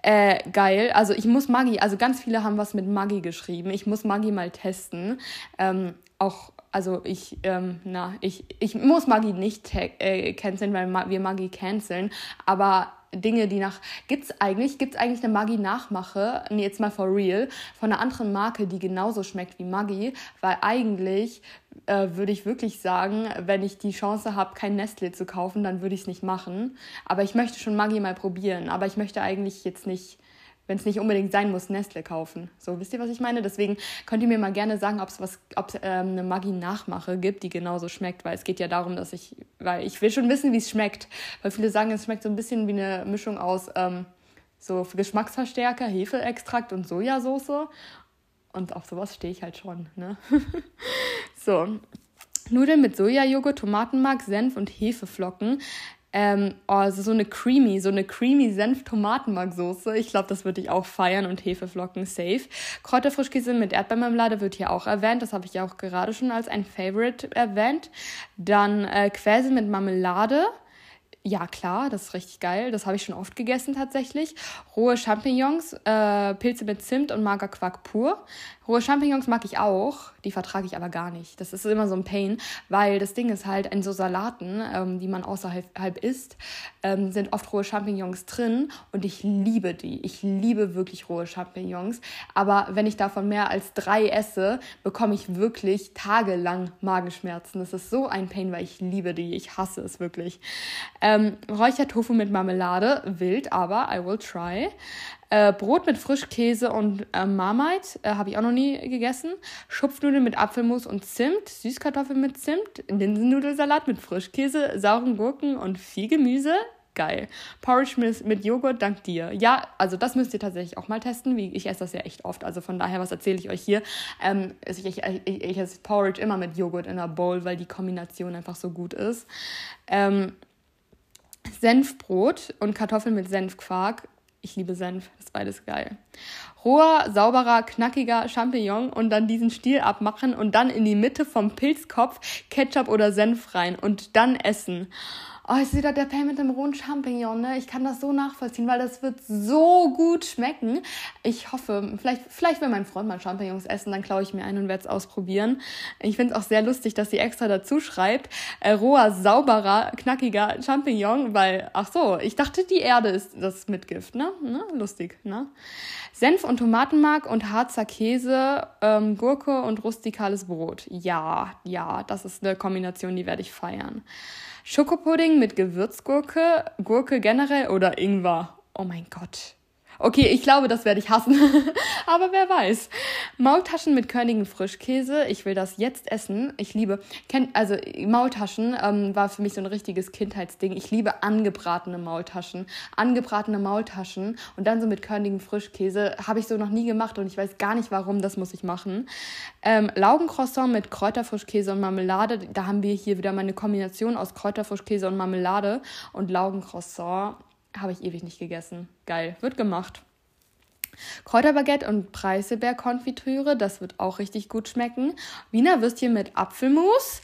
Äh, geil. Also ich muss Maggi, also ganz viele haben was mit Maggi geschrieben. Ich muss Maggi mal testen. Ähm, auch also ich, ähm, na, ich, ich muss Maggi nicht äh, canceln, weil wir Maggi canceln, aber Dinge, die nach. Gibt's eigentlich, gibt's eigentlich eine Maggi-Nachmache, nee, jetzt mal for real, von einer anderen Marke, die genauso schmeckt wie Maggi? Weil eigentlich äh, würde ich wirklich sagen, wenn ich die Chance habe, kein Nestle zu kaufen, dann würde ich es nicht machen. Aber ich möchte schon Maggi mal probieren. Aber ich möchte eigentlich jetzt nicht wenn es nicht unbedingt sein muss, Nestle kaufen. So, wisst ihr, was ich meine? Deswegen könnt ihr mir mal gerne sagen, ob es was, ob ähm, eine Maggi-Nachmache gibt, die genauso schmeckt, weil es geht ja darum, dass ich, weil ich will schon wissen, wie es schmeckt. Weil viele sagen, es schmeckt so ein bisschen wie eine Mischung aus ähm, so Geschmacksverstärker, Hefeextrakt und Sojasauce. Und auf sowas stehe ich halt schon, ne? so. Nudeln mit Sojajoghurt, Tomatenmark, Senf und Hefeflocken. Ähm, oh, also so eine creamy, so eine creamy Senf-Tomatenmarksoße. Ich glaube, das würde ich auch feiern und Hefeflocken safe. Kräuterfrischkäse mit Erdbeermarmelade wird hier auch erwähnt. Das habe ich ja auch gerade schon als ein Favorite erwähnt. Dann äh, Quäse mit Marmelade. Ja, klar, das ist richtig geil. Das habe ich schon oft gegessen tatsächlich. Rohe Champignons, äh, Pilze mit Zimt und Magerquark pur. Rohe Champignons mag ich auch, die vertrage ich aber gar nicht. Das ist immer so ein Pain, weil das Ding ist halt, in so Salaten, ähm, die man außerhalb halb isst, ähm, sind oft rohe Champignons drin und ich liebe die. Ich liebe wirklich rohe Champignons. Aber wenn ich davon mehr als drei esse, bekomme ich wirklich tagelang Magenschmerzen. Das ist so ein Pain, weil ich liebe die. Ich hasse es wirklich. Ähm, Räuchertofu mit Marmelade, wild, aber I will try. Äh, Brot mit Frischkäse und äh, Marmite äh, habe ich auch noch nie gegessen. Schupfnudeln mit Apfelmus und Zimt. Süßkartoffeln mit Zimt. Linsennudelsalat mit Frischkäse, sauren Gurken und viel Gemüse. Geil. Porridge mit, mit Joghurt, dank dir. Ja, also das müsst ihr tatsächlich auch mal testen. Wie, ich esse das ja echt oft. Also von daher, was erzähle ich euch hier? Ähm, ich, ich, ich, ich esse Porridge immer mit Joghurt in einer Bowl, weil die Kombination einfach so gut ist. Ähm, Senfbrot und Kartoffeln mit Senfquark ich liebe Senf, ist beides geil. Roher, sauberer, knackiger Champignon und dann diesen Stiel abmachen und dann in die Mitte vom Pilzkopf Ketchup oder Senf rein und dann essen. Oh, ist wieder der Pan mit dem rohen Champignon, ne? Ich kann das so nachvollziehen, weil das wird so gut schmecken. Ich hoffe, vielleicht, vielleicht will mein Freund mal Champignons essen, dann klaue ich mir einen und werde es ausprobieren. Ich finde es auch sehr lustig, dass sie extra dazu schreibt, äh, roher, sauberer, knackiger Champignon, weil, ach so, ich dachte, die Erde ist das Mitgift, ne? ne? Lustig, ne? Senf und Tomatenmark und Harzer Käse, ähm, Gurke und rustikales Brot. Ja, ja, das ist eine Kombination, die werde ich feiern. Schokopudding mit Gewürzgurke, Gurke generell oder Ingwer. Oh mein Gott. Okay, ich glaube, das werde ich hassen. Aber wer weiß. Maultaschen mit körnigen Frischkäse. Ich will das jetzt essen. Ich liebe, also Maultaschen ähm, war für mich so ein richtiges Kindheitsding. Ich liebe angebratene Maultaschen. Angebratene Maultaschen und dann so mit körnigen Frischkäse. Habe ich so noch nie gemacht und ich weiß gar nicht warum. Das muss ich machen. Ähm, Laugencroissant mit Kräuterfrischkäse und Marmelade. Da haben wir hier wieder meine Kombination aus Kräuterfrischkäse und Marmelade und Laugencroissant habe ich ewig nicht gegessen. Geil. Wird gemacht. Kräuterbaguette und Preiselbeerkonfitüre, das wird auch richtig gut schmecken. Wiener Würstchen mit Apfelmus.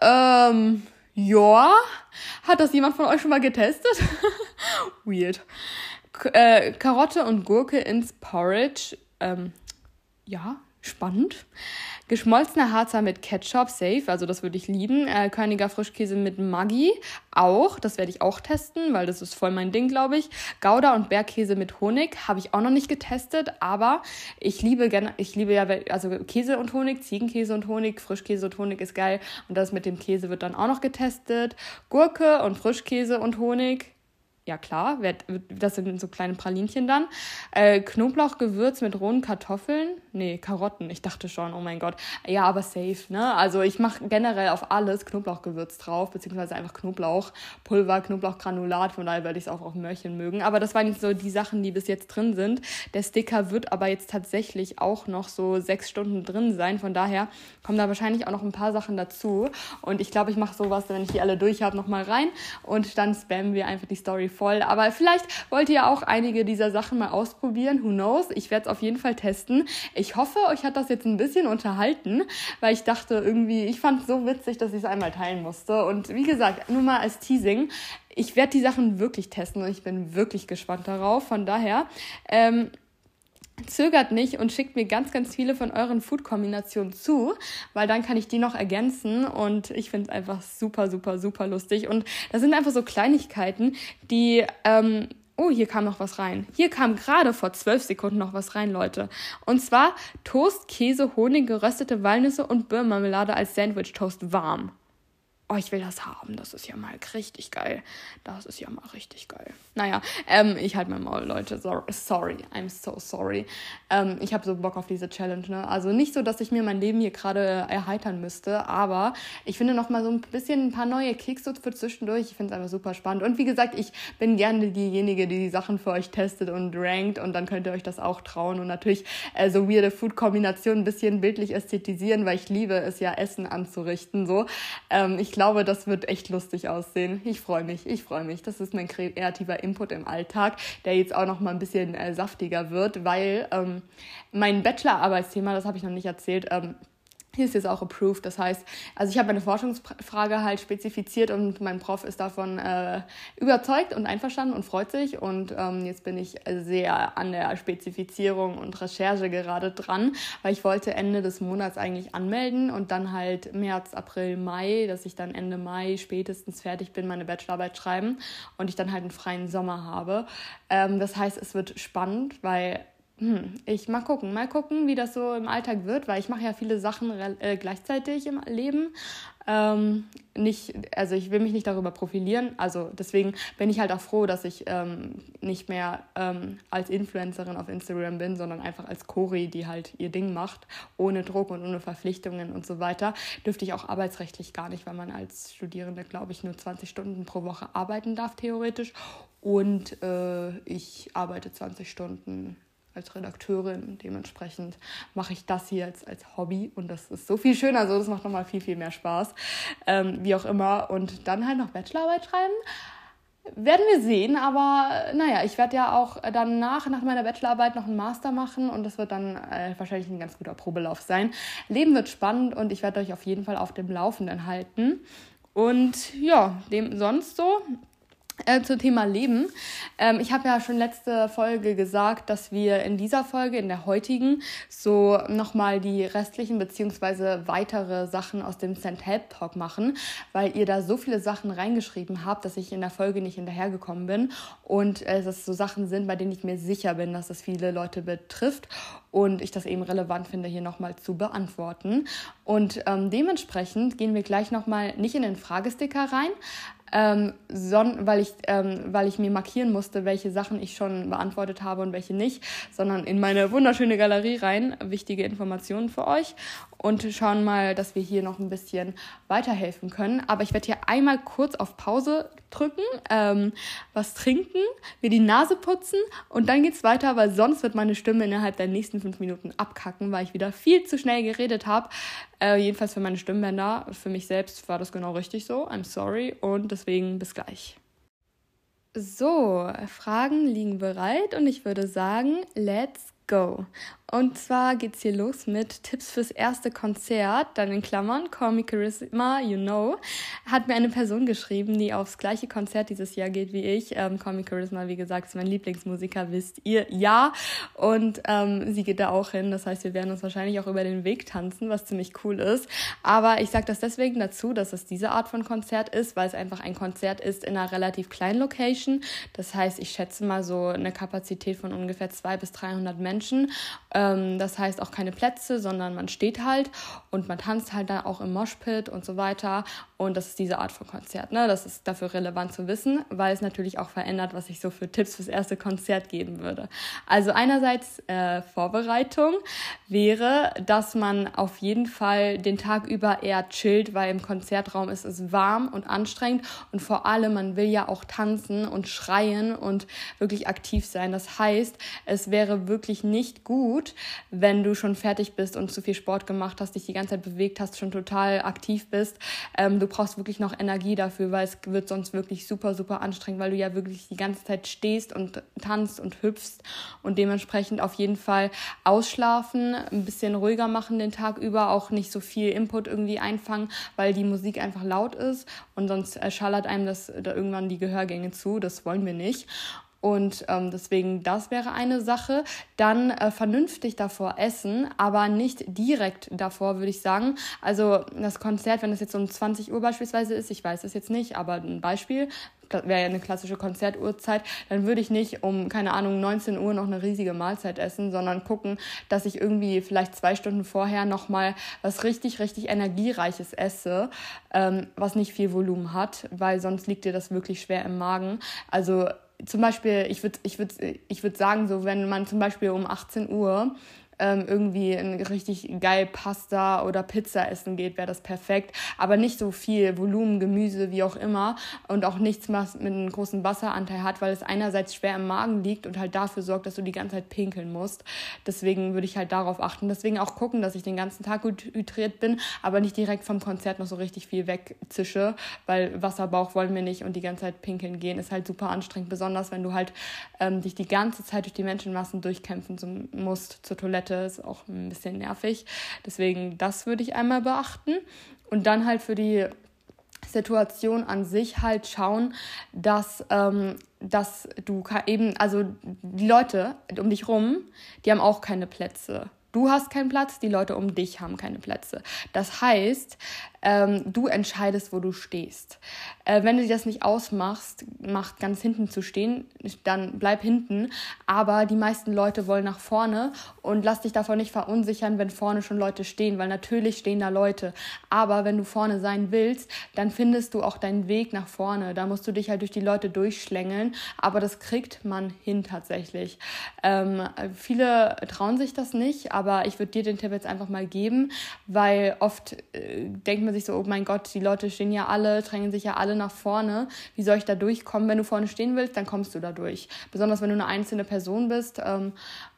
Ähm, ja. Hat das jemand von euch schon mal getestet? Weird. K äh, Karotte und Gurke ins Porridge. Ähm, ja, spannend. Geschmolzener Harzer mit Ketchup, safe, also das würde ich lieben. Äh, Körniger Frischkäse mit Maggi, auch, das werde ich auch testen, weil das ist voll mein Ding, glaube ich. Gouda und Bergkäse mit Honig habe ich auch noch nicht getestet, aber ich liebe gerne, ich liebe ja, also Käse und Honig, Ziegenkäse und Honig, Frischkäse und Honig ist geil und das mit dem Käse wird dann auch noch getestet. Gurke und Frischkäse und Honig, ja klar, das sind so kleine Pralinchen dann. Äh, Knoblauchgewürz mit rohen Kartoffeln. Nee, Karotten. Ich dachte schon, oh mein Gott. Ja, aber safe, ne? Also ich mache generell auf alles Knoblauchgewürz drauf, beziehungsweise einfach Knoblauchpulver, Knoblauchgranulat. Von daher werde ich es auch auf Möhrchen mögen. Aber das waren nicht so die Sachen, die bis jetzt drin sind. Der Sticker wird aber jetzt tatsächlich auch noch so sechs Stunden drin sein. Von daher kommen da wahrscheinlich auch noch ein paar Sachen dazu. Und ich glaube, ich mache sowas, wenn ich die alle durch habe, nochmal rein. Und dann spammen wir einfach die Story voll. Aber vielleicht wollt ihr auch einige dieser Sachen mal ausprobieren. Who knows? Ich werde es auf jeden Fall testen. Ich hoffe, euch hat das jetzt ein bisschen unterhalten, weil ich dachte irgendwie, ich fand es so witzig, dass ich es einmal teilen musste. Und wie gesagt, nur mal als Teasing. Ich werde die Sachen wirklich testen und ich bin wirklich gespannt darauf. Von daher, ähm, zögert nicht und schickt mir ganz, ganz viele von euren Food-Kombinationen zu, weil dann kann ich die noch ergänzen und ich finde es einfach super, super, super lustig. Und das sind einfach so Kleinigkeiten, die ähm, Oh, hier kam noch was rein. Hier kam gerade vor zwölf Sekunden noch was rein, Leute. Und zwar Toast, Käse, Honig, geröstete Walnüsse und Birnmarmelade als Sandwich-Toast warm oh, ich will das haben, das ist ja mal richtig geil. Das ist ja mal richtig geil. Naja, ähm, ich halte mein Maul, Leute. Sorry, I'm so sorry. Ähm, ich habe so Bock auf diese Challenge, ne? Also nicht so, dass ich mir mein Leben hier gerade erheitern müsste, aber ich finde noch mal so ein bisschen ein paar neue Kicks so für zwischendurch. Ich finde es einfach super spannend. Und wie gesagt, ich bin gerne diejenige, die die Sachen für euch testet und rankt und dann könnt ihr euch das auch trauen und natürlich äh, so weirde Food-Kombinationen ein bisschen bildlich ästhetisieren, weil ich liebe es ja, Essen anzurichten, so. Ähm, ich glaube, das wird echt lustig aussehen. Ich freue mich, ich freue mich. Das ist mein kreativer Input im Alltag, der jetzt auch noch mal ein bisschen äh, saftiger wird, weil ähm, mein Bachelorarbeitsthema, das habe ich noch nicht erzählt, ähm, hier ist jetzt auch approved. Das heißt, also ich habe meine Forschungsfrage halt spezifiziert und mein Prof ist davon äh, überzeugt und einverstanden und freut sich. Und ähm, jetzt bin ich sehr an der Spezifizierung und Recherche gerade dran, weil ich wollte Ende des Monats eigentlich anmelden und dann halt März, April, Mai, dass ich dann Ende Mai spätestens fertig bin, meine Bachelorarbeit schreiben und ich dann halt einen freien Sommer habe. Ähm, das heißt, es wird spannend, weil hm, ich mal gucken, mal gucken, wie das so im Alltag wird, weil ich mache ja viele Sachen äh, gleichzeitig im Leben. Ähm, nicht, also ich will mich nicht darüber profilieren. Also deswegen bin ich halt auch froh, dass ich ähm, nicht mehr ähm, als Influencerin auf Instagram bin, sondern einfach als Cori, die halt ihr Ding macht, ohne Druck und ohne Verpflichtungen und so weiter. Dürfte ich auch arbeitsrechtlich gar nicht, weil man als Studierende, glaube ich, nur 20 Stunden pro Woche arbeiten darf, theoretisch. Und äh, ich arbeite 20 Stunden als Redakteurin. Dementsprechend mache ich das hier als, als Hobby und das ist so viel schöner. Also das macht nochmal viel, viel mehr Spaß. Ähm, wie auch immer. Und dann halt noch Bachelorarbeit schreiben. Werden wir sehen, aber naja, ich werde ja auch danach, nach meiner Bachelorarbeit, noch einen Master machen und das wird dann äh, wahrscheinlich ein ganz guter Probelauf sein. Leben wird spannend und ich werde euch auf jeden Fall auf dem Laufenden halten. Und ja, dem sonst so. Äh, zum Thema Leben. Ähm, ich habe ja schon letzte Folge gesagt, dass wir in dieser Folge, in der heutigen, so nochmal die restlichen beziehungsweise weitere Sachen aus dem Send Help Talk machen, weil ihr da so viele Sachen reingeschrieben habt, dass ich in der Folge nicht hinterhergekommen bin und äh, es so Sachen sind, bei denen ich mir sicher bin, dass es viele Leute betrifft und ich das eben relevant finde, hier nochmal zu beantworten. Und ähm, dementsprechend gehen wir gleich nochmal nicht in den Fragesticker rein, ähm, son weil, ich, ähm, weil ich mir markieren musste, welche Sachen ich schon beantwortet habe und welche nicht, sondern in meine wunderschöne Galerie rein. Wichtige Informationen für euch und schauen mal, dass wir hier noch ein bisschen weiterhelfen können. Aber ich werde hier einmal kurz auf Pause drücken, ähm, was trinken, mir die Nase putzen und dann geht's weiter, weil sonst wird meine Stimme innerhalb der nächsten fünf Minuten abkacken, weil ich wieder viel zu schnell geredet habe. Äh, jedenfalls für meine Stimmbänder. Für mich selbst war das genau richtig so. I'm sorry und deswegen bis gleich. So, Fragen liegen bereit und ich würde sagen, let's go. Und zwar geht's hier los mit Tipps fürs erste Konzert, dann in Klammern, Call Me Charisma, you know. Hat mir eine Person geschrieben, die aufs gleiche Konzert dieses Jahr geht wie ich. Ähm, Call Me Charisma, wie gesagt, ist mein Lieblingsmusiker, wisst ihr, ja. Und ähm, sie geht da auch hin. Das heißt, wir werden uns wahrscheinlich auch über den Weg tanzen, was ziemlich cool ist. Aber ich sage das deswegen dazu, dass es diese Art von Konzert ist, weil es einfach ein Konzert ist in einer relativ kleinen Location. Das heißt, ich schätze mal so eine Kapazität von ungefähr 200 bis 300 Menschen ähm, das heißt auch keine Plätze, sondern man steht halt und man tanzt halt da auch im Moshpit und so weiter. Und das ist diese Art von Konzert. Ne? Das ist dafür relevant zu wissen, weil es natürlich auch verändert, was ich so für Tipps fürs erste Konzert geben würde. Also einerseits äh, Vorbereitung wäre, dass man auf jeden Fall den Tag über eher chillt, weil im Konzertraum ist es warm und anstrengend und vor allem man will ja auch tanzen und schreien und wirklich aktiv sein. Das heißt, es wäre wirklich nicht gut, wenn du schon fertig bist und zu viel Sport gemacht hast, dich die ganze Zeit bewegt hast, schon total aktiv bist. Ähm, du brauchst wirklich noch Energie dafür, weil es wird sonst wirklich super, super anstrengend, weil du ja wirklich die ganze Zeit stehst und tanzt und hüpfst und dementsprechend auf jeden Fall ausschlafen, ein bisschen ruhiger machen den Tag über, auch nicht so viel Input irgendwie einfangen, weil die Musik einfach laut ist und sonst schallert einem das da irgendwann die Gehörgänge zu. Das wollen wir nicht. Und ähm, deswegen, das wäre eine Sache. Dann äh, vernünftig davor essen, aber nicht direkt davor, würde ich sagen. Also das Konzert, wenn es jetzt um 20 Uhr beispielsweise ist, ich weiß es jetzt nicht, aber ein Beispiel, wäre ja eine klassische Konzertuhrzeit, dann würde ich nicht um, keine Ahnung, 19 Uhr noch eine riesige Mahlzeit essen, sondern gucken, dass ich irgendwie vielleicht zwei Stunden vorher nochmal was richtig, richtig Energiereiches esse, ähm, was nicht viel Volumen hat, weil sonst liegt dir das wirklich schwer im Magen. Also zum Beispiel, ich würde ich würd, ich würd sagen, so wenn man zum Beispiel um 18 Uhr ähm, irgendwie ein richtig geil Pasta oder Pizza essen geht, wäre das perfekt. Aber nicht so viel Volumen, Gemüse, wie auch immer. Und auch nichts, was mit einem großen Wasseranteil hat, weil es einerseits schwer im Magen liegt und halt dafür sorgt, dass du die ganze Zeit pinkeln musst. Deswegen würde ich halt darauf achten. Deswegen auch gucken, dass ich den ganzen Tag gut hydriert bin, aber nicht direkt vom Konzert noch so richtig viel wegzische, weil Wasserbauch wollen wir nicht und die ganze Zeit pinkeln gehen ist halt super anstrengend, besonders wenn du halt ähm, dich die ganze Zeit durch die Menschenmassen durchkämpfen musst zur Toilette Toilette ist auch ein bisschen nervig. Deswegen, das würde ich einmal beachten. Und dann halt für die Situation an sich halt schauen, dass, ähm, dass du eben, also die Leute um dich rum, die haben auch keine Plätze. Du hast keinen Platz, die Leute um dich haben keine Plätze. Das heißt, ähm, du entscheidest, wo du stehst. Äh, wenn du dir das nicht ausmachst, macht ganz hinten zu stehen, dann bleib hinten. Aber die meisten Leute wollen nach vorne und lass dich davon nicht verunsichern, wenn vorne schon Leute stehen, weil natürlich stehen da Leute. Aber wenn du vorne sein willst, dann findest du auch deinen Weg nach vorne. Da musst du dich halt durch die Leute durchschlängeln. Aber das kriegt man hin tatsächlich. Ähm, viele trauen sich das nicht, aber ich würde dir den Tipp jetzt einfach mal geben, weil oft äh, denkt man sich so, oh mein Gott, die Leute stehen ja alle, drängen sich ja alle nach vorne. Wie soll ich da durchkommen? Wenn du vorne stehen willst, dann kommst du da durch. Besonders wenn du eine einzelne Person bist. Ähm,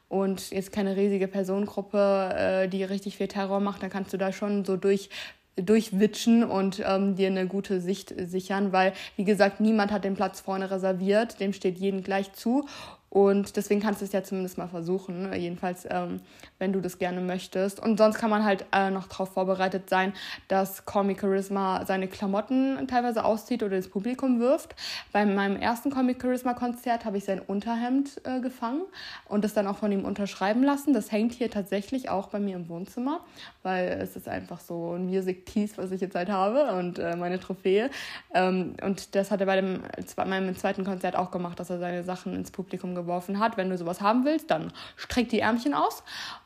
und jetzt keine riesige Personengruppe, äh, die richtig viel Terror macht, dann kannst du da schon so durch durchwitschen und ähm, dir eine gute Sicht sichern, weil, wie gesagt, niemand hat den Platz vorne reserviert, dem steht jedem gleich zu und deswegen kannst du es ja zumindest mal versuchen, ne? jedenfalls, ähm, wenn du das gerne möchtest. Und sonst kann man halt äh, noch darauf vorbereitet sein, dass Comic Charisma seine Klamotten teilweise auszieht oder ins Publikum wirft. Bei meinem ersten Comic Charisma Konzert habe ich sein Unterhemd äh, gefangen und das dann auch von ihm unterschreiben lassen. Das hängt hier tatsächlich auch bei mir im Wohnzimmer, weil es ist einfach so ein Music Piece, was ich jetzt halt habe und äh, meine Trophäe. Ähm, und das hat er bei dem, meinem zweiten Konzert auch gemacht, dass er seine Sachen ins Publikum geworfen hat. Wenn du sowas haben willst, dann streck die Ärmchen aus.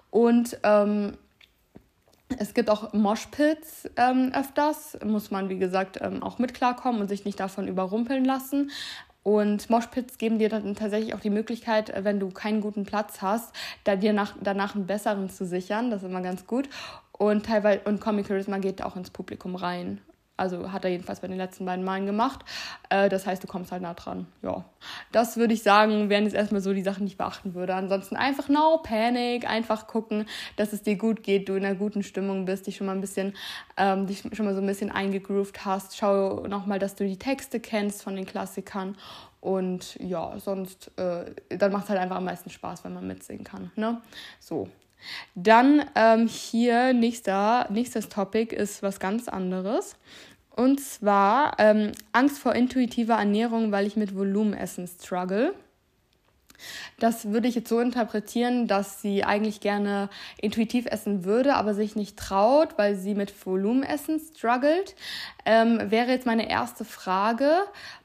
Und ähm, es gibt auch Moshpits ähm, öfters, muss man wie gesagt ähm, auch mit klarkommen und sich nicht davon überrumpeln lassen. Und Moshpits geben dir dann tatsächlich auch die Möglichkeit, wenn du keinen guten Platz hast, da dir nach, danach einen besseren zu sichern. Das ist immer ganz gut. Und teilweise und Comic Charisma geht auch ins Publikum rein. Also hat er jedenfalls bei den letzten beiden Malen gemacht. Äh, das heißt, du kommst halt nah dran. Ja. Das würde ich sagen, wären jetzt erstmal so die Sachen, die ich beachten würde. Ansonsten einfach no panic, einfach gucken, dass es dir gut geht, du in einer guten Stimmung bist, dich schon mal ein bisschen, ähm, dich schon mal so ein bisschen eingegroovt hast. Schau nochmal, dass du die Texte kennst von den Klassikern. Und ja, sonst, äh, dann macht es halt einfach am meisten Spaß, wenn man mitsingen kann. Ne? So, dann ähm, hier nächster, nächstes Topic ist was ganz anderes. Und zwar ähm, Angst vor intuitiver Ernährung, weil ich mit Volumenessen struggle. Das würde ich jetzt so interpretieren, dass sie eigentlich gerne intuitiv essen würde, aber sich nicht traut, weil sie mit Volumenessen struggelt. Ähm, wäre jetzt meine erste Frage,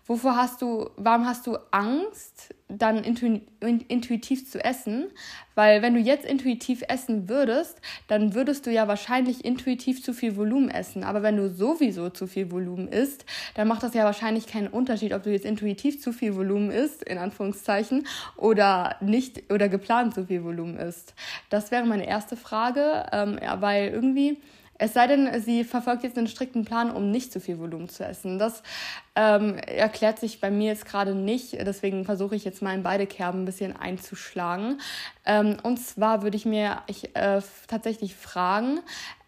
wovor hast du, warum hast du Angst, dann intu intuitiv zu essen, weil wenn du jetzt intuitiv essen würdest, dann würdest du ja wahrscheinlich intuitiv zu viel Volumen essen. Aber wenn du sowieso zu viel Volumen isst, dann macht das ja wahrscheinlich keinen Unterschied, ob du jetzt intuitiv zu viel Volumen isst, in Anführungszeichen, oder nicht oder geplant zu viel Volumen isst. Das wäre meine erste Frage, ähm, ja, weil irgendwie es sei denn, sie verfolgt jetzt einen strikten Plan, um nicht zu viel Volumen zu essen. Das ähm, erklärt sich bei mir jetzt gerade nicht. Deswegen versuche ich jetzt mal in beide Kerben ein bisschen einzuschlagen. Ähm, und zwar würde ich mir ich, äh, tatsächlich fragen,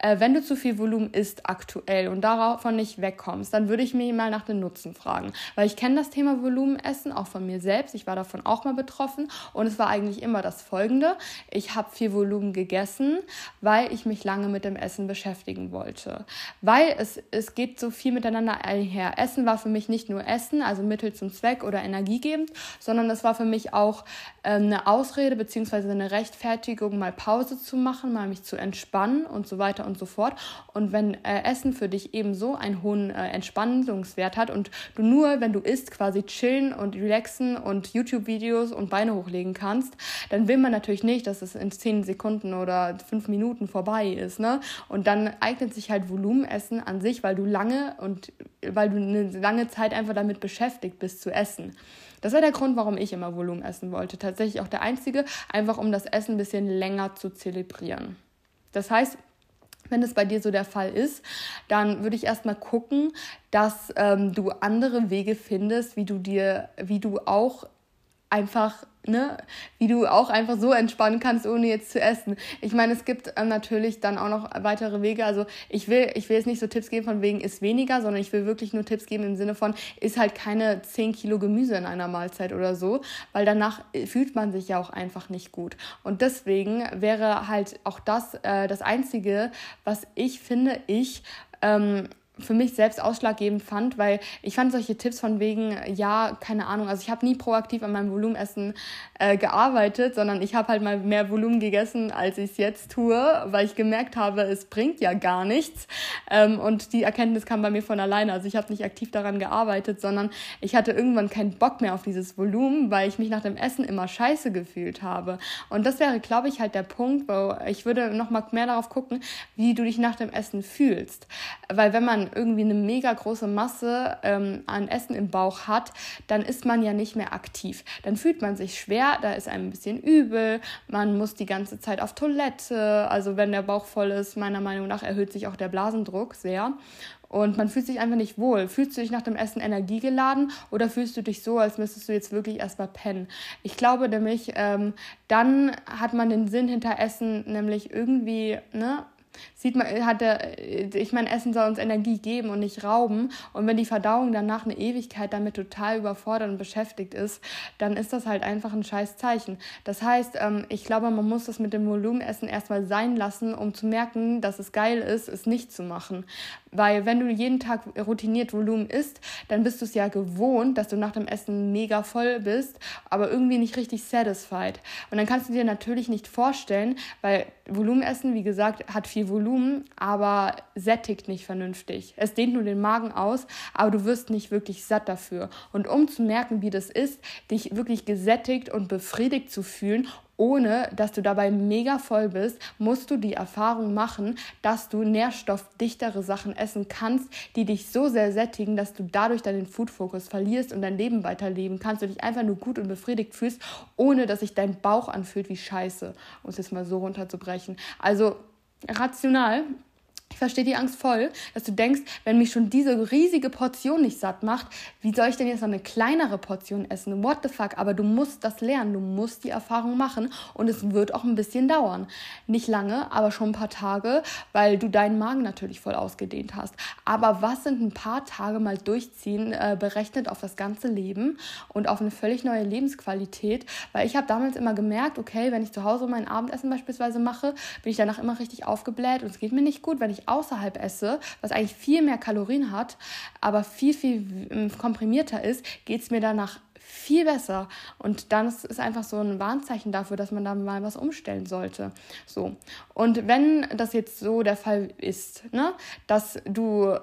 äh, wenn du zu viel Volumen isst aktuell und davon nicht wegkommst, dann würde ich mir mal nach dem Nutzen fragen. Weil ich kenne das Thema Volumenessen auch von mir selbst. Ich war davon auch mal betroffen und es war eigentlich immer das Folgende. Ich habe viel Volumen gegessen, weil ich mich lange mit dem Essen beschäftigen wollte. Weil es, es geht so viel miteinander einher. Essen war für mich nicht nur Essen, also Mittel zum Zweck oder energiegebend, sondern es war für mich auch ähm, eine Ausrede bzw. eine Rechtfertigung, mal Pause zu machen, mal mich zu entspannen und so weiter und und so fort. Und wenn äh, Essen für dich eben so einen hohen äh, Entspannungswert hat und du nur, wenn du isst, quasi chillen und relaxen und YouTube-Videos und Beine hochlegen kannst, dann will man natürlich nicht, dass es in 10 Sekunden oder 5 Minuten vorbei ist. Ne? Und dann eignet sich halt Volumenessen an sich, weil du lange und weil du eine lange Zeit einfach damit beschäftigt bist zu essen. Das war der Grund, warum ich immer Volumen essen wollte. Tatsächlich auch der einzige, einfach um das Essen ein bisschen länger zu zelebrieren. Das heißt, wenn es bei dir so der Fall ist, dann würde ich erstmal gucken, dass ähm, du andere Wege findest, wie du dir, wie du auch einfach ne, wie du auch einfach so entspannen kannst, ohne jetzt zu essen. Ich meine, es gibt ähm, natürlich dann auch noch weitere Wege. Also ich will, ich will jetzt nicht so Tipps geben von wegen ist weniger, sondern ich will wirklich nur Tipps geben im Sinne von ist halt keine 10 Kilo Gemüse in einer Mahlzeit oder so, weil danach äh, fühlt man sich ja auch einfach nicht gut. Und deswegen wäre halt auch das äh, das Einzige, was ich finde, ich ähm, für mich selbst ausschlaggebend fand, weil ich fand solche Tipps von wegen, ja, keine Ahnung, also ich habe nie proaktiv an meinem Volumenessen äh, gearbeitet, sondern ich habe halt mal mehr Volumen gegessen, als ich es jetzt tue, weil ich gemerkt habe, es bringt ja gar nichts. Ähm, und die Erkenntnis kam bei mir von alleine. Also ich habe nicht aktiv daran gearbeitet, sondern ich hatte irgendwann keinen Bock mehr auf dieses Volumen, weil ich mich nach dem Essen immer scheiße gefühlt habe. Und das wäre, glaube ich, halt der Punkt, wo ich würde noch mal mehr darauf gucken, wie du dich nach dem Essen fühlst. Weil wenn man irgendwie eine mega große Masse ähm, an Essen im Bauch hat, dann ist man ja nicht mehr aktiv. Dann fühlt man sich schwer, da ist einem ein bisschen übel, man muss die ganze Zeit auf Toilette. Also wenn der Bauch voll ist, meiner Meinung nach erhöht sich auch der Blasendruck sehr. Und man fühlt sich einfach nicht wohl. Fühlst du dich nach dem Essen energiegeladen oder fühlst du dich so, als müsstest du jetzt wirklich erstmal pennen? Ich glaube nämlich, ähm, dann hat man den Sinn hinter Essen nämlich irgendwie, ne, Sieht man, hat der, ich meine, Essen soll uns Energie geben und nicht rauben. Und wenn die Verdauung danach eine Ewigkeit damit total überfordert und beschäftigt ist, dann ist das halt einfach ein scheiß Zeichen. Das heißt, ähm, ich glaube, man muss das mit dem Volumenessen erstmal sein lassen, um zu merken, dass es geil ist, es nicht zu machen. Weil wenn du jeden Tag routiniert Volumen isst, dann bist du es ja gewohnt, dass du nach dem Essen mega voll bist, aber irgendwie nicht richtig satisfied. Und dann kannst du dir natürlich nicht vorstellen, weil Volumenessen, wie gesagt, hat viel Volumen, aber sättigt nicht vernünftig. Es dehnt nur den Magen aus, aber du wirst nicht wirklich satt dafür. Und um zu merken, wie das ist, dich wirklich gesättigt und befriedigt zu fühlen ohne dass du dabei mega voll bist, musst du die Erfahrung machen, dass du nährstoffdichtere Sachen essen kannst, die dich so sehr sättigen, dass du dadurch deinen Food-Fokus verlierst und dein Leben weiterleben kannst und dich einfach nur gut und befriedigt fühlst, ohne dass sich dein Bauch anfühlt wie Scheiße, um es jetzt mal so runterzubrechen. Also rational ich verstehe die Angst voll, dass du denkst, wenn mich schon diese riesige Portion nicht satt macht, wie soll ich denn jetzt noch eine kleinere Portion essen? What the fuck? Aber du musst das lernen, du musst die Erfahrung machen und es wird auch ein bisschen dauern. Nicht lange, aber schon ein paar Tage, weil du deinen Magen natürlich voll ausgedehnt hast. Aber was sind ein paar Tage mal durchziehen, äh, berechnet auf das ganze Leben und auf eine völlig neue Lebensqualität? Weil ich habe damals immer gemerkt, okay, wenn ich zu Hause mein Abendessen beispielsweise mache, bin ich danach immer richtig aufgebläht und es geht mir nicht gut, wenn ich außerhalb esse, was eigentlich viel mehr Kalorien hat, aber viel, viel ähm, komprimierter ist, geht es mir danach viel besser. Und dann ist es einfach so ein Warnzeichen dafür, dass man da mal was umstellen sollte. So. Und wenn das jetzt so der Fall ist, ne, dass du,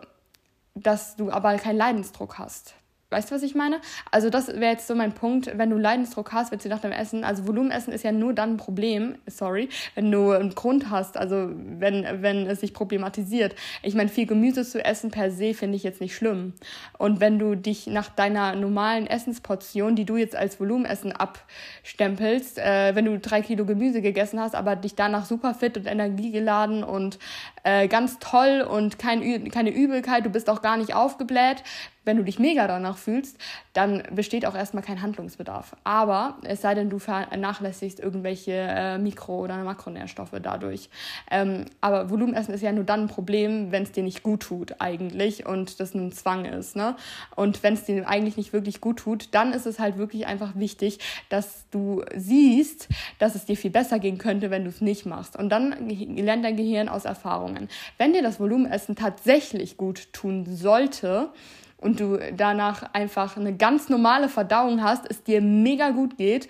dass du aber keinen Leidensdruck hast, Weißt du, was ich meine? Also das wäre jetzt so mein Punkt, wenn du Leidensdruck hast, wenn du nach dem Essen, also Volumenessen ist ja nur dann ein Problem, sorry, wenn du einen Grund hast, also wenn, wenn es sich problematisiert. Ich meine, viel Gemüse zu essen per se finde ich jetzt nicht schlimm. Und wenn du dich nach deiner normalen Essensportion, die du jetzt als Volumenessen abstempelst, äh, wenn du drei Kilo Gemüse gegessen hast, aber dich danach super fit und energiegeladen und äh, ganz toll und kein, keine Übelkeit, du bist auch gar nicht aufgebläht, wenn du dich mega danach fühlst, dann besteht auch erstmal kein Handlungsbedarf. Aber es sei denn, du vernachlässigst irgendwelche äh, Mikro- oder Makronährstoffe dadurch. Ähm, aber Volumenessen ist ja nur dann ein Problem, wenn es dir nicht gut tut eigentlich und das ein Zwang ist. Ne? Und wenn es dir eigentlich nicht wirklich gut tut, dann ist es halt wirklich einfach wichtig, dass du siehst, dass es dir viel besser gehen könnte, wenn du es nicht machst. Und dann lernt dein Gehirn aus Erfahrungen. Wenn dir das Volumenessen tatsächlich gut tun sollte, und du danach einfach eine ganz normale Verdauung hast, es dir mega gut geht,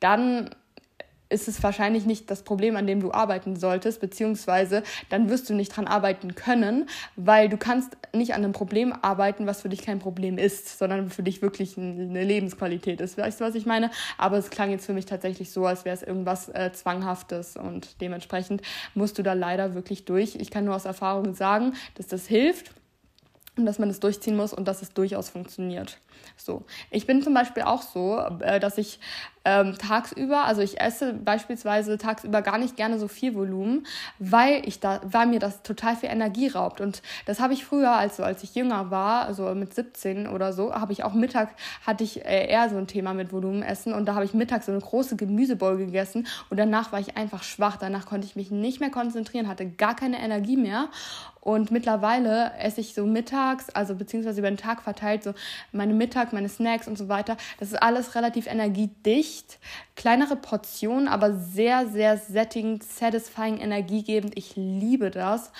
dann ist es wahrscheinlich nicht das Problem, an dem du arbeiten solltest, beziehungsweise dann wirst du nicht dran arbeiten können, weil du kannst nicht an einem Problem arbeiten, was für dich kein Problem ist, sondern für dich wirklich eine Lebensqualität ist. Weißt du, was ich meine? Aber es klang jetzt für mich tatsächlich so, als wäre es irgendwas äh, Zwanghaftes und dementsprechend musst du da leider wirklich durch. Ich kann nur aus Erfahrung sagen, dass das hilft und dass man es durchziehen muss und dass es durchaus funktioniert. So, ich bin zum Beispiel auch so, äh, dass ich ähm, tagsüber, also ich esse beispielsweise tagsüber gar nicht gerne so viel Volumen, weil ich da, weil mir das total viel Energie raubt. Und das habe ich früher, also als ich jünger war, also mit 17 oder so, habe ich auch Mittag, hatte ich äh, eher so ein Thema mit Volumenessen und da habe ich mittags so eine große Gemüsebowl gegessen und danach war ich einfach schwach. Danach konnte ich mich nicht mehr konzentrieren, hatte gar keine Energie mehr. Und mittlerweile esse ich so mittags, also beziehungsweise über den Tag verteilt, so meine Mittag, meine Snacks und so weiter. Das ist alles relativ energiedicht. Kleinere Portionen, aber sehr, sehr sättigend, satisfying, energiegebend. Ich liebe das.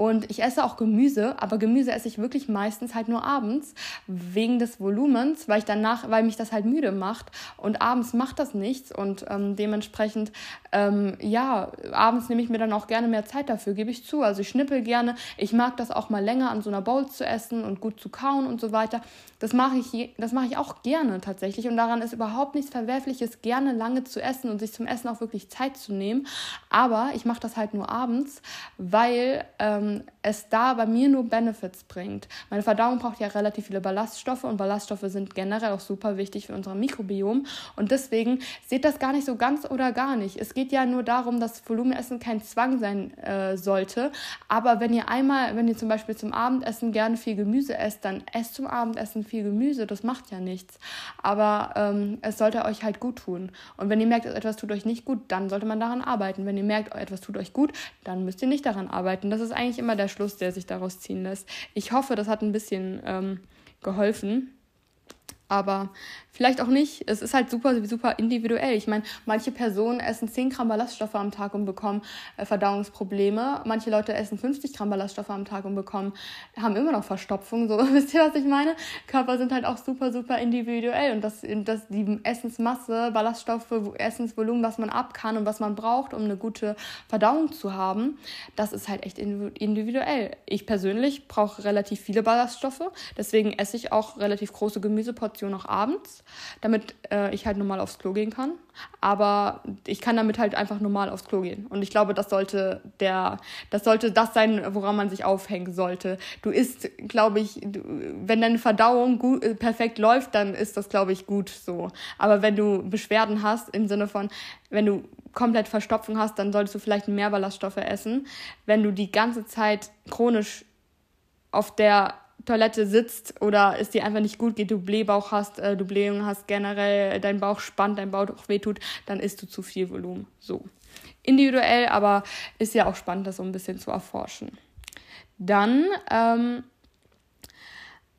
Und ich esse auch Gemüse, aber Gemüse esse ich wirklich meistens halt nur abends wegen des Volumens, weil ich danach, weil mich das halt müde macht. Und abends macht das nichts und ähm, dementsprechend, ähm, ja, abends nehme ich mir dann auch gerne mehr Zeit dafür, gebe ich zu. Also ich schnippel gerne. Ich mag das auch mal länger an so einer Bowl zu essen und gut zu kauen und so weiter. Das mache ich, das mache ich auch gerne tatsächlich und daran ist überhaupt nichts Verwerfliches, gerne lange zu essen und sich zum Essen auch wirklich Zeit zu nehmen. Aber ich mache das halt nur abends, weil ähm, ähm, es da bei mir nur Benefits bringt. Meine Verdauung braucht ja relativ viele Ballaststoffe und Ballaststoffe sind generell auch super wichtig für unser Mikrobiom. Und deswegen seht das gar nicht so ganz oder gar nicht. Es geht ja nur darum, dass Volumenessen kein Zwang sein äh, sollte. Aber wenn ihr einmal, wenn ihr zum Beispiel zum Abendessen gerne viel Gemüse esst, dann esst zum Abendessen viel Gemüse. Das macht ja nichts. Aber ähm, es sollte euch halt gut tun. Und wenn ihr merkt, etwas tut euch nicht gut, dann sollte man daran arbeiten. Wenn ihr merkt, etwas tut euch gut, dann müsst ihr nicht daran arbeiten. Das ist eigentlich immer der Schluss, der sich daraus ziehen lässt. Ich hoffe, das hat ein bisschen ähm, geholfen. Aber Vielleicht auch nicht. Es ist halt super, super individuell. Ich meine, manche Personen essen 10 Gramm Ballaststoffe am Tag und bekommen äh, Verdauungsprobleme. Manche Leute essen 50 Gramm Ballaststoffe am Tag und bekommen, haben immer noch Verstopfung. So, wisst ihr, was ich meine? Körper sind halt auch super, super individuell. Und das, das, die Essensmasse, Ballaststoffe, Essensvolumen, was man ab kann und was man braucht, um eine gute Verdauung zu haben, das ist halt echt individuell. Ich persönlich brauche relativ viele Ballaststoffe. Deswegen esse ich auch relativ große Gemüseportionen auch abends damit äh, ich halt normal aufs Klo gehen kann. Aber ich kann damit halt einfach normal aufs Klo gehen. Und ich glaube, das sollte der, das sollte das sein, woran man sich aufhängen sollte. Du isst, glaube ich, du, wenn deine Verdauung gut, äh, perfekt läuft, dann ist das, glaube ich, gut so. Aber wenn du Beschwerden hast, im Sinne von, wenn du komplett Verstopfung hast, dann solltest du vielleicht mehr Ballaststoffe essen. Wenn du die ganze Zeit chronisch auf der Toilette sitzt oder es dir einfach nicht gut geht, du Blähbauch hast, äh, du Blähungen hast, generell dein Bauch spannt, dein Bauch wehtut, dann isst du zu viel Volumen. So. Individuell, aber ist ja auch spannend, das so ein bisschen zu erforschen. Dann ähm,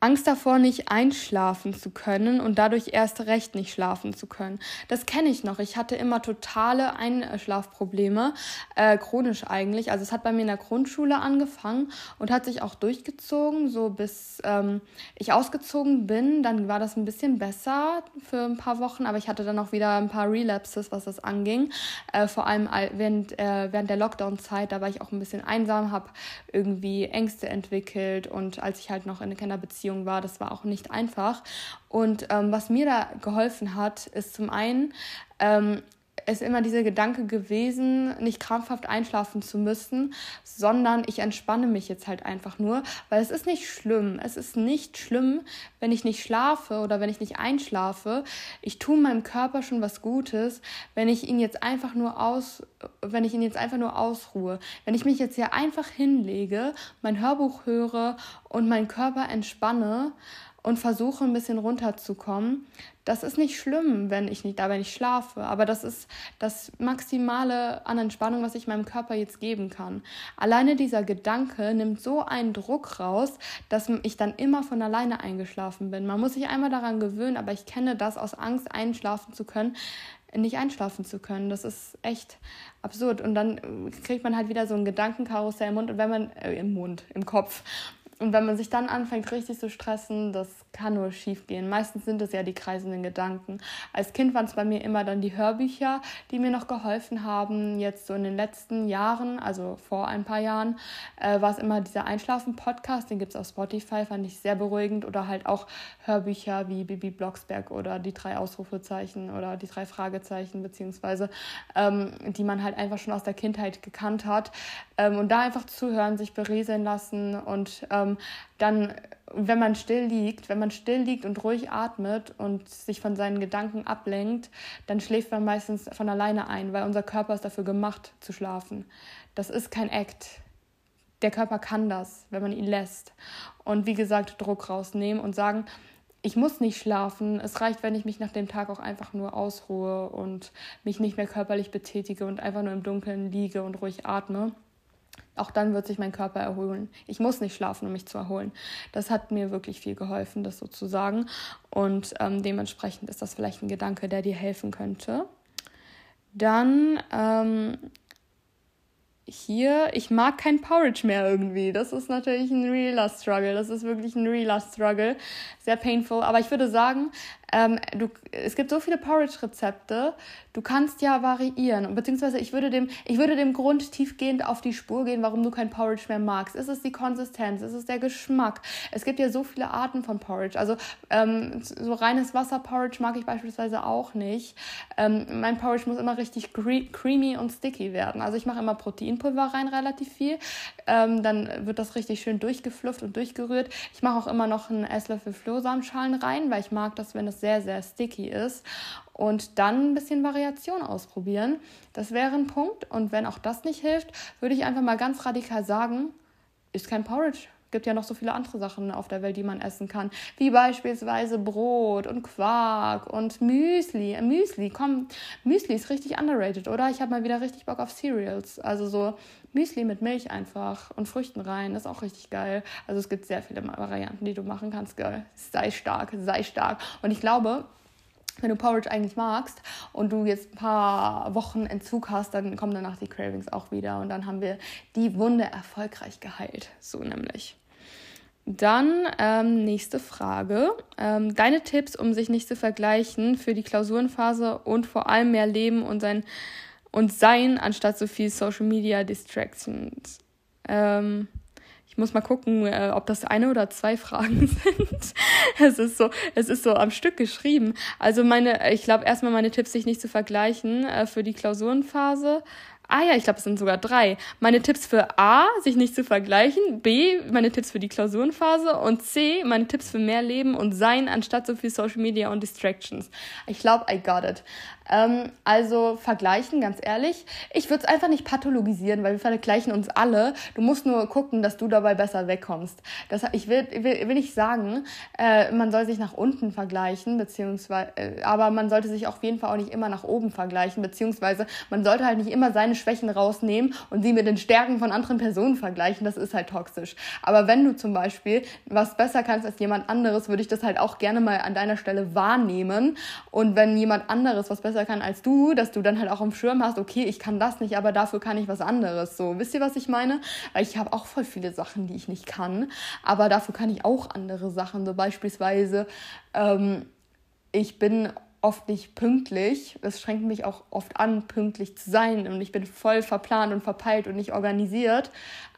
Angst davor, nicht einschlafen zu können und dadurch erst recht nicht schlafen zu können. Das kenne ich noch. Ich hatte immer totale Einschlafprobleme, äh, chronisch eigentlich. Also es hat bei mir in der Grundschule angefangen und hat sich auch durchgezogen, so bis ähm, ich ausgezogen bin. Dann war das ein bisschen besser für ein paar Wochen, aber ich hatte dann auch wieder ein paar Relapses, was das anging. Äh, vor allem während, äh, während der Lockdown-Zeit, da war ich auch ein bisschen einsam, habe irgendwie Ängste entwickelt und als ich halt noch in einer Beziehung Beziehung war. Das war auch nicht einfach. Und ähm, was mir da geholfen hat, ist zum einen, ähm, ist immer dieser Gedanke gewesen, nicht krampfhaft einschlafen zu müssen, sondern ich entspanne mich jetzt halt einfach nur, weil es ist nicht schlimm. Es ist nicht schlimm, wenn ich nicht schlafe oder wenn ich nicht einschlafe. Ich tue meinem Körper schon was Gutes, wenn ich ihn jetzt einfach nur aus, wenn ich ihn jetzt einfach nur ausruhe. Wenn ich mich jetzt hier einfach hinlege, mein Hörbuch höre und meinen Körper entspanne und versuche ein bisschen runterzukommen. Das ist nicht schlimm, wenn ich nicht dabei nicht schlafe, aber das ist das Maximale an Entspannung, was ich meinem Körper jetzt geben kann. Alleine dieser Gedanke nimmt so einen Druck raus, dass ich dann immer von alleine eingeschlafen bin. Man muss sich einmal daran gewöhnen, aber ich kenne das aus Angst, einschlafen zu können, nicht einschlafen zu können. Das ist echt absurd. Und dann kriegt man halt wieder so ein Gedankenkarussell im Mund und wenn man äh, im Mund, im Kopf. Und wenn man sich dann anfängt, richtig zu stressen, das kann nur schief gehen. Meistens sind es ja die kreisenden Gedanken. Als Kind waren es bei mir immer dann die Hörbücher, die mir noch geholfen haben. Jetzt so in den letzten Jahren, also vor ein paar Jahren, äh, war es immer dieser Einschlafen-Podcast, den gibt es auf Spotify, fand ich sehr beruhigend. Oder halt auch Hörbücher wie Bibi Blocksberg oder die drei Ausrufezeichen oder die drei Fragezeichen, beziehungsweise ähm, die man halt einfach schon aus der Kindheit gekannt hat. Ähm, und da einfach zuhören, sich berieseln lassen und ähm, dann, wenn man still liegt, wenn man still liegt und ruhig atmet und sich von seinen Gedanken ablenkt, dann schläft man meistens von alleine ein, weil unser Körper ist dafür gemacht zu schlafen. Das ist kein Act. Der Körper kann das, wenn man ihn lässt. Und wie gesagt, Druck rausnehmen und sagen, ich muss nicht schlafen. Es reicht, wenn ich mich nach dem Tag auch einfach nur ausruhe und mich nicht mehr körperlich betätige und einfach nur im Dunkeln liege und ruhig atme. Auch dann wird sich mein Körper erholen. Ich muss nicht schlafen, um mich zu erholen. Das hat mir wirklich viel geholfen, das sozusagen. Und ähm, dementsprechend ist das vielleicht ein Gedanke, der dir helfen könnte. Dann ähm, hier, ich mag kein Porridge mehr irgendwie. Das ist natürlich ein realer Struggle. Das ist wirklich ein realer Struggle. Sehr painful. Aber ich würde sagen, ähm, du, es gibt so viele Porridge-Rezepte, du kannst ja variieren. Beziehungsweise ich würde, dem, ich würde dem Grund tiefgehend auf die Spur gehen, warum du kein Porridge mehr magst. Ist es die Konsistenz? Ist es der Geschmack? Es gibt ja so viele Arten von Porridge. Also ähm, so reines Wasser-Porridge mag ich beispielsweise auch nicht. Ähm, mein Porridge muss immer richtig creamy und sticky werden. Also ich mache immer Proteinpulver rein, relativ viel. Ähm, dann wird das richtig schön durchgeflufft und durchgerührt. Ich mache auch immer noch einen Esslöffel Flohsamenschalen rein, weil ich mag das, wenn es sehr, sehr sticky ist. Und dann ein bisschen Variation ausprobieren. Das wäre ein Punkt. Und wenn auch das nicht hilft, würde ich einfach mal ganz radikal sagen, ist kein Porridge gibt ja noch so viele andere Sachen auf der Welt, die man essen kann, wie beispielsweise Brot und Quark und Müsli. Müsli, komm, Müsli ist richtig underrated, oder? Ich habe mal wieder richtig Bock auf Cereals. Also so Müsli mit Milch einfach und Früchten rein, ist auch richtig geil. Also es gibt sehr viele Varianten, die du machen kannst, geil. Sei stark, sei stark. Und ich glaube, wenn du Porridge eigentlich magst und du jetzt ein paar Wochen Entzug hast, dann kommen danach die Cravings auch wieder und dann haben wir die Wunde erfolgreich geheilt. So nämlich. Dann ähm, nächste Frage. Ähm, deine Tipps, um sich nicht zu vergleichen für die Klausurenphase und vor allem mehr Leben und sein und sein, anstatt so viel Social Media Distractions. Ähm, ich muss mal gucken, äh, ob das eine oder zwei Fragen sind. es ist so, es ist so am Stück geschrieben. Also meine, ich glaube erstmal meine Tipps, sich nicht zu vergleichen äh, für die Klausurenphase. Ah ja, ich glaube, es sind sogar drei. Meine Tipps für A, sich nicht zu vergleichen. B, meine Tipps für die Klausurenphase. Und C, meine Tipps für mehr Leben und Sein anstatt so viel Social Media und Distractions. Ich glaube, I got it. Ähm, also vergleichen, ganz ehrlich. Ich würde es einfach nicht pathologisieren, weil wir vergleichen uns alle. Du musst nur gucken, dass du dabei besser wegkommst. Das, ich will, will, will nicht sagen, äh, man soll sich nach unten vergleichen, beziehungsweise, äh, aber man sollte sich auf jeden Fall auch nicht immer nach oben vergleichen, beziehungsweise man sollte halt nicht immer seine Schwächen rausnehmen und sie mit den Stärken von anderen Personen vergleichen. Das ist halt toxisch. Aber wenn du zum Beispiel was besser kannst als jemand anderes, würde ich das halt auch gerne mal an deiner Stelle wahrnehmen. Und wenn jemand anderes was besser besser kann als du, dass du dann halt auch im Schirm hast, okay, ich kann das nicht, aber dafür kann ich was anderes. So, wisst ihr, was ich meine? Weil ich habe auch voll viele Sachen, die ich nicht kann, aber dafür kann ich auch andere Sachen. So beispielsweise, ähm, ich bin oft nicht pünktlich. Es schränkt mich auch oft an, pünktlich zu sein. Und ich bin voll verplant und verpeilt und nicht organisiert.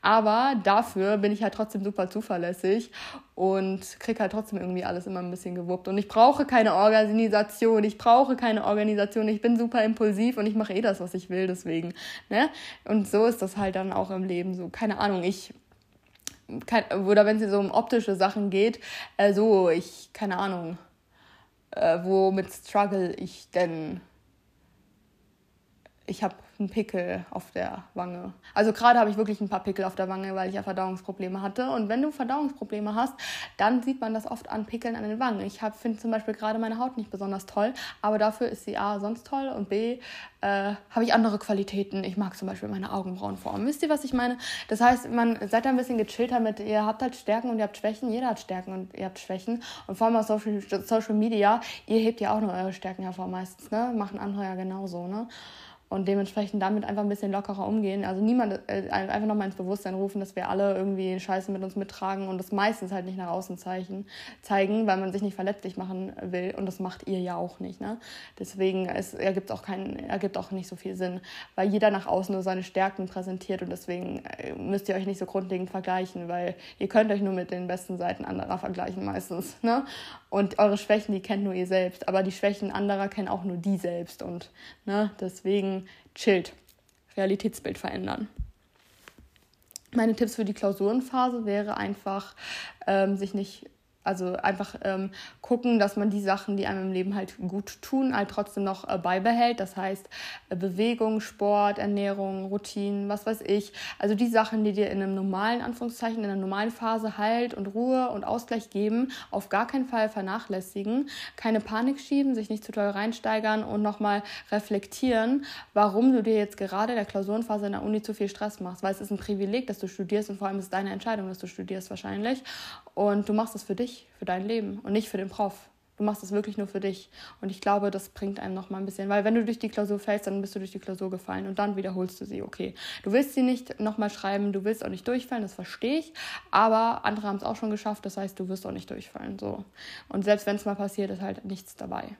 Aber dafür bin ich halt trotzdem super zuverlässig und kriege halt trotzdem irgendwie alles immer ein bisschen gewuppt. Und ich brauche keine Organisation. Ich brauche keine Organisation. Ich bin super impulsiv und ich mache eh das, was ich will. Deswegen. Ne? Und so ist das halt dann auch im Leben so. Keine Ahnung, ich oder wenn es so um optische Sachen geht, äh, so, ich, keine Ahnung, äh, womit struggle ich denn? Ich habe einen Pickel auf der Wange. Also gerade habe ich wirklich ein paar Pickel auf der Wange, weil ich ja Verdauungsprobleme hatte. Und wenn du Verdauungsprobleme hast, dann sieht man das oft an Pickeln an den Wangen. Ich finde zum Beispiel gerade meine Haut nicht besonders toll, aber dafür ist sie A sonst toll und B äh, habe ich andere Qualitäten. Ich mag zum Beispiel meine Augenbrauenform. Wisst ihr, was ich meine? Das heißt, man seid ein bisschen gechillter mit, ihr habt halt Stärken und ihr habt Schwächen. Jeder hat Stärken und ihr habt Schwächen. Und vor allem auf Social, Social Media, ihr hebt ja auch nur eure Stärken hervor meistens, ne? Machen andere ja genauso, ne? Und dementsprechend damit einfach ein bisschen lockerer umgehen. Also niemand äh, einfach nochmal ins Bewusstsein rufen, dass wir alle irgendwie Scheiße mit uns mittragen und das meistens halt nicht nach außen zeigen, zeigen weil man sich nicht verletzlich machen will und das macht ihr ja auch nicht. Ne? Deswegen es ergibt auch keinen, ergibt auch nicht so viel Sinn, weil jeder nach außen nur seine Stärken präsentiert und deswegen äh, müsst ihr euch nicht so grundlegend vergleichen, weil ihr könnt euch nur mit den besten Seiten anderer vergleichen meistens. Ne? Und eure Schwächen, die kennt nur ihr selbst, aber die Schwächen anderer kennen auch nur die selbst und ne, deswegen chillt. Realitätsbild verändern. Meine Tipps für die Klausurenphase wäre einfach, ähm, sich nicht also einfach ähm, gucken, dass man die Sachen, die einem im Leben halt gut tun, halt trotzdem noch äh, beibehält. Das heißt äh, Bewegung, Sport, Ernährung, Routinen, was weiß ich. Also die Sachen, die dir in einem normalen Anführungszeichen, in einer normalen Phase Halt und Ruhe und Ausgleich geben, auf gar keinen Fall vernachlässigen. Keine Panik schieben, sich nicht zu toll reinsteigern und nochmal reflektieren, warum du dir jetzt gerade der Klausurenphase in der Uni zu viel Stress machst. Weil es ist ein Privileg, dass du studierst und vor allem ist es deine Entscheidung, dass du studierst wahrscheinlich. Und du machst das für dich, für dein Leben und nicht für den Prof. Du machst das wirklich nur für dich. Und ich glaube, das bringt einem noch mal ein bisschen. Weil wenn du durch die Klausur fällst, dann bist du durch die Klausur gefallen und dann wiederholst du sie. Okay, du willst sie nicht nochmal schreiben, du willst auch nicht durchfallen, das verstehe ich. Aber andere haben es auch schon geschafft, das heißt, du wirst auch nicht durchfallen. So. Und selbst wenn es mal passiert, ist halt nichts dabei.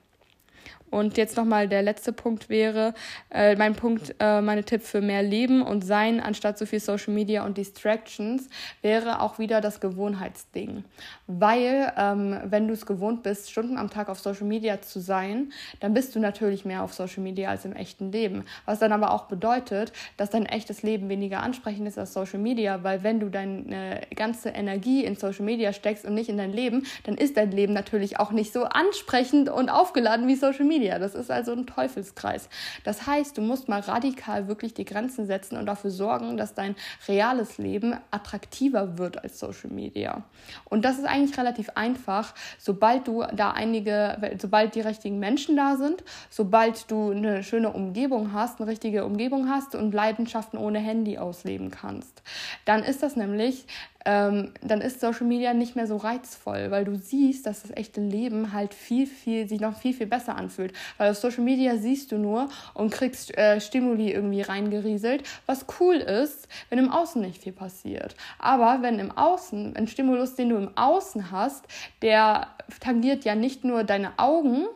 Und jetzt nochmal der letzte Punkt wäre, äh, mein Punkt, äh, meine Tipp für mehr Leben und Sein anstatt so viel Social Media und Distractions wäre auch wieder das Gewohnheitsding. Weil, ähm, wenn du es gewohnt bist, Stunden am Tag auf Social Media zu sein, dann bist du natürlich mehr auf Social Media als im echten Leben. Was dann aber auch bedeutet, dass dein echtes Leben weniger ansprechend ist als Social Media, weil wenn du deine ganze Energie in Social Media steckst und nicht in dein Leben, dann ist dein Leben natürlich auch nicht so ansprechend und aufgeladen wie Social Media. Media. Das ist also ein Teufelskreis. Das heißt, du musst mal radikal wirklich die Grenzen setzen und dafür sorgen, dass dein reales Leben attraktiver wird als Social Media. Und das ist eigentlich relativ einfach, sobald du da einige, sobald die richtigen Menschen da sind, sobald du eine schöne Umgebung hast, eine richtige Umgebung hast und Leidenschaften ohne Handy ausleben kannst. Dann ist das nämlich ähm, dann ist Social Media nicht mehr so reizvoll, weil du siehst, dass das echte Leben halt viel, viel, sich noch viel, viel besser anfühlt. Weil auf Social Media siehst du nur und kriegst äh, Stimuli irgendwie reingerieselt, was cool ist, wenn im Außen nicht viel passiert. Aber wenn im Außen, ein Stimulus, den du im Außen hast, der tangiert ja nicht nur deine Augen,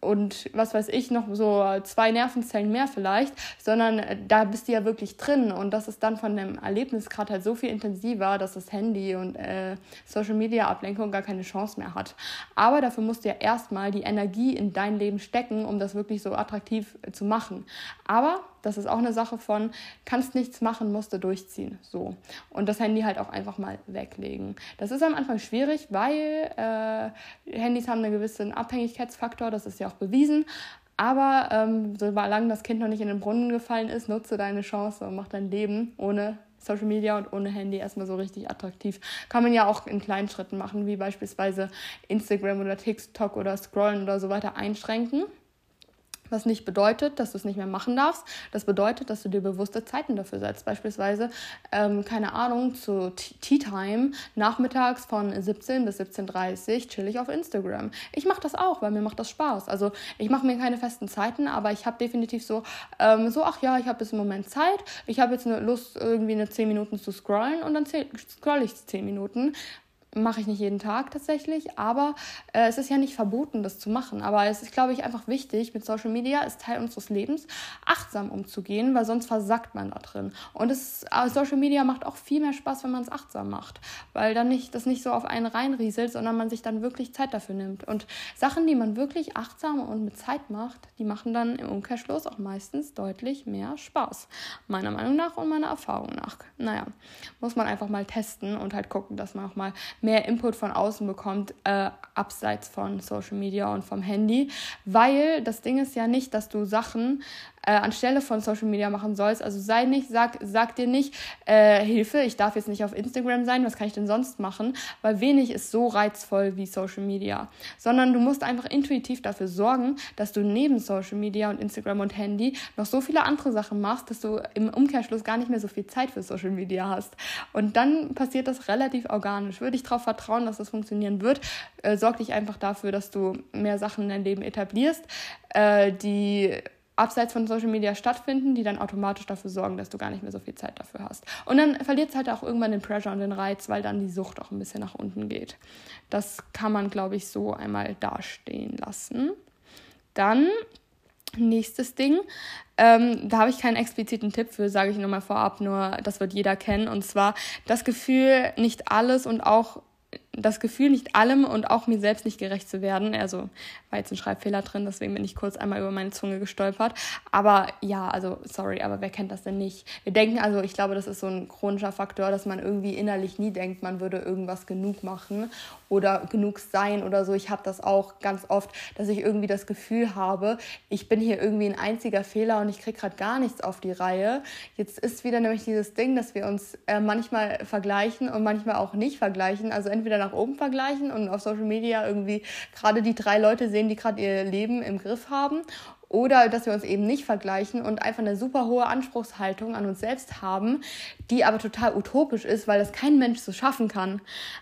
und was weiß ich, noch so zwei Nervenzellen mehr vielleicht, sondern äh, da bist du ja wirklich drin und das ist dann von dem Erlebnisgrad halt so viel intensiver, dass das Handy und äh, Social Media Ablenkung gar keine Chance mehr hat. Aber dafür musst du ja erstmal die Energie in dein Leben stecken, um das wirklich so attraktiv äh, zu machen. Aber das ist auch eine Sache von, kannst nichts machen, musst du durchziehen. So. Und das Handy halt auch einfach mal weglegen. Das ist am Anfang schwierig, weil äh, Handys haben einen gewissen Abhängigkeitsfaktor, das ist ja auch bewiesen. Aber ähm, solange das Kind noch nicht in den Brunnen gefallen ist, nutze deine Chance und mach dein Leben ohne Social Media und ohne Handy erstmal so richtig attraktiv. Kann man ja auch in kleinen Schritten machen, wie beispielsweise Instagram oder TikTok oder Scrollen oder so weiter einschränken. Was nicht bedeutet, dass du es nicht mehr machen darfst. Das bedeutet, dass du dir bewusste Zeiten dafür setzt. Beispielsweise, ähm, keine Ahnung, zu Tea Time nachmittags von 17 bis 17.30 Uhr chill ich auf Instagram. Ich mache das auch, weil mir macht das Spaß. Also ich mache mir keine festen Zeiten, aber ich habe definitiv so, ähm, so, ach ja, ich habe jetzt im Moment Zeit. Ich habe jetzt eine Lust, irgendwie eine 10 Minuten zu scrollen und dann scroll ich 10 Minuten mache ich nicht jeden Tag tatsächlich, aber äh, es ist ja nicht verboten, das zu machen. Aber es ist, glaube ich, einfach wichtig, mit Social Media ist Teil unseres Lebens, achtsam umzugehen, weil sonst versackt man da drin. Und es, äh, Social Media macht auch viel mehr Spaß, wenn man es achtsam macht, weil dann nicht das nicht so auf einen reinrieselt, sondern man sich dann wirklich Zeit dafür nimmt. Und Sachen, die man wirklich achtsam und mit Zeit macht, die machen dann im Umkehrschluss auch meistens deutlich mehr Spaß. Meiner Meinung nach und meiner Erfahrung nach. Naja, muss man einfach mal testen und halt gucken, dass man auch mal mehr Input von außen bekommt, äh, abseits von Social Media und vom Handy. Weil das Ding ist ja nicht, dass du Sachen äh, anstelle von Social Media machen sollst. Also sei nicht, sag, sag dir nicht, äh, Hilfe, ich darf jetzt nicht auf Instagram sein, was kann ich denn sonst machen? Weil wenig ist so reizvoll wie Social Media. Sondern du musst einfach intuitiv dafür sorgen, dass du neben Social Media und Instagram und Handy noch so viele andere Sachen machst, dass du im Umkehrschluss gar nicht mehr so viel Zeit für Social Media hast. Und dann passiert das relativ organisch. Würde ich darauf vertrauen, dass das funktionieren wird, äh, sorg dich einfach dafür, dass du mehr Sachen in dein Leben etablierst, äh, die abseits von Social Media stattfinden, die dann automatisch dafür sorgen, dass du gar nicht mehr so viel Zeit dafür hast. Und dann verliert es halt auch irgendwann den Pressure und den Reiz, weil dann die Sucht auch ein bisschen nach unten geht. Das kann man, glaube ich, so einmal dastehen lassen. Dann Nächstes Ding, ähm, da habe ich keinen expliziten Tipp für, sage ich nur mal vorab, nur das wird jeder kennen. Und zwar das Gefühl, nicht alles und auch das Gefühl, nicht allem und auch mir selbst nicht gerecht zu werden. Also war jetzt ein Schreibfehler drin, deswegen bin ich kurz einmal über meine Zunge gestolpert. Aber ja, also sorry, aber wer kennt das denn nicht? Wir denken, also ich glaube, das ist so ein chronischer Faktor, dass man irgendwie innerlich nie denkt, man würde irgendwas genug machen oder genug sein oder so. Ich habe das auch ganz oft, dass ich irgendwie das Gefühl habe, ich bin hier irgendwie ein einziger Fehler und ich kriege gerade gar nichts auf die Reihe. Jetzt ist wieder nämlich dieses Ding, dass wir uns äh, manchmal vergleichen und manchmal auch nicht vergleichen. Also entweder nach oben vergleichen und auf Social Media irgendwie gerade die drei Leute sehen, die gerade ihr Leben im Griff haben oder dass wir uns eben nicht vergleichen und einfach eine super hohe Anspruchshaltung an uns selbst haben, die aber total utopisch ist, weil das kein Mensch so schaffen kann.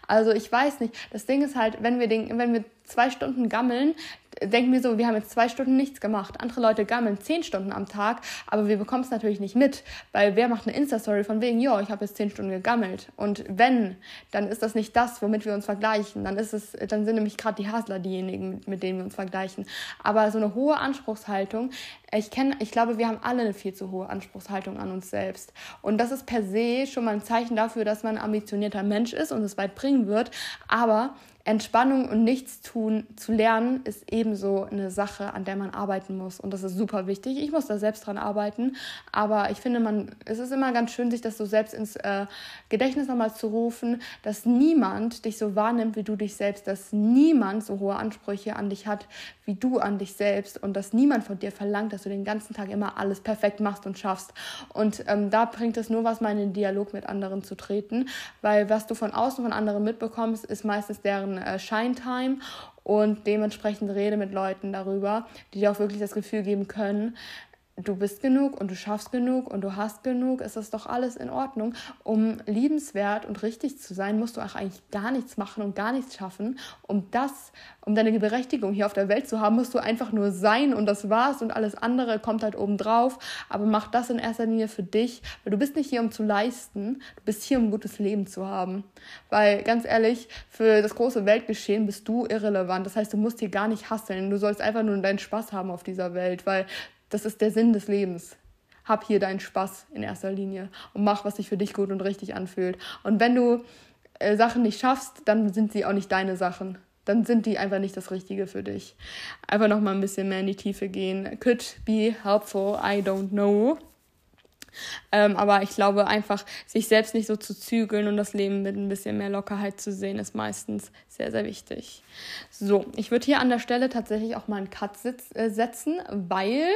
Also ich weiß nicht. Das Ding ist halt, wenn wir den, wenn wir zwei Stunden gammeln, denken wir so, wir haben jetzt zwei Stunden nichts gemacht. Andere Leute gammeln zehn Stunden am Tag, aber wir bekommen es natürlich nicht mit, weil wer macht eine Insta-Story von wegen, ja, ich habe jetzt zehn Stunden gegammelt. Und wenn, dann ist das nicht das, womit wir uns vergleichen. Dann ist es, dann sind nämlich gerade die Hasler diejenigen, mit denen wir uns vergleichen. Aber so eine hohe Anspruchshaltung, ich kenne, ich glaube, wir haben alle eine viel zu hohe Anspruchshaltung an uns selbst. Und das ist per se schon mal ein Zeichen dafür, dass man ein ambitionierter Mensch ist und es weit bringen wird. Aber Entspannung und Nichtstun zu lernen, ist ebenso eine Sache, an der man arbeiten muss. Und das ist super wichtig. Ich muss da selbst dran arbeiten. Aber ich finde, man, es ist immer ganz schön, sich das so selbst ins äh, Gedächtnis nochmal zu rufen, dass niemand dich so wahrnimmt wie du dich selbst, dass niemand so hohe Ansprüche an dich hat wie du an dich selbst und dass niemand von dir verlangt, dass du den ganzen Tag immer alles perfekt machst und schaffst. Und ähm, da bringt es nur was, mal in den Dialog mit anderen zu treten, weil was du von außen von anderen mitbekommst, ist meistens deren äh, Shine-Time und dementsprechend rede mit Leuten darüber, die dir auch wirklich das Gefühl geben können, du bist genug und du schaffst genug und du hast genug, ist das doch alles in Ordnung. Um liebenswert und richtig zu sein, musst du auch eigentlich gar nichts machen und gar nichts schaffen. Um das, um deine Berechtigung hier auf der Welt zu haben, musst du einfach nur sein und das war's und alles andere kommt halt oben drauf. Aber mach das in erster Linie für dich, weil du bist nicht hier, um zu leisten, du bist hier, um ein gutes Leben zu haben. Weil ganz ehrlich, für das große Weltgeschehen bist du irrelevant. Das heißt, du musst hier gar nicht hasseln. Du sollst einfach nur deinen Spaß haben auf dieser Welt, weil das ist der Sinn des Lebens. Hab hier deinen Spaß in erster Linie und mach, was sich für dich gut und richtig anfühlt. Und wenn du äh, Sachen nicht schaffst, dann sind sie auch nicht deine Sachen. Dann sind die einfach nicht das Richtige für dich. Einfach noch mal ein bisschen mehr in die Tiefe gehen. Could be helpful, I don't know. Ähm, aber ich glaube, einfach sich selbst nicht so zu zügeln und das Leben mit ein bisschen mehr Lockerheit zu sehen, ist meistens sehr, sehr wichtig. So, ich würde hier an der Stelle tatsächlich auch mal einen Cut äh, setzen, weil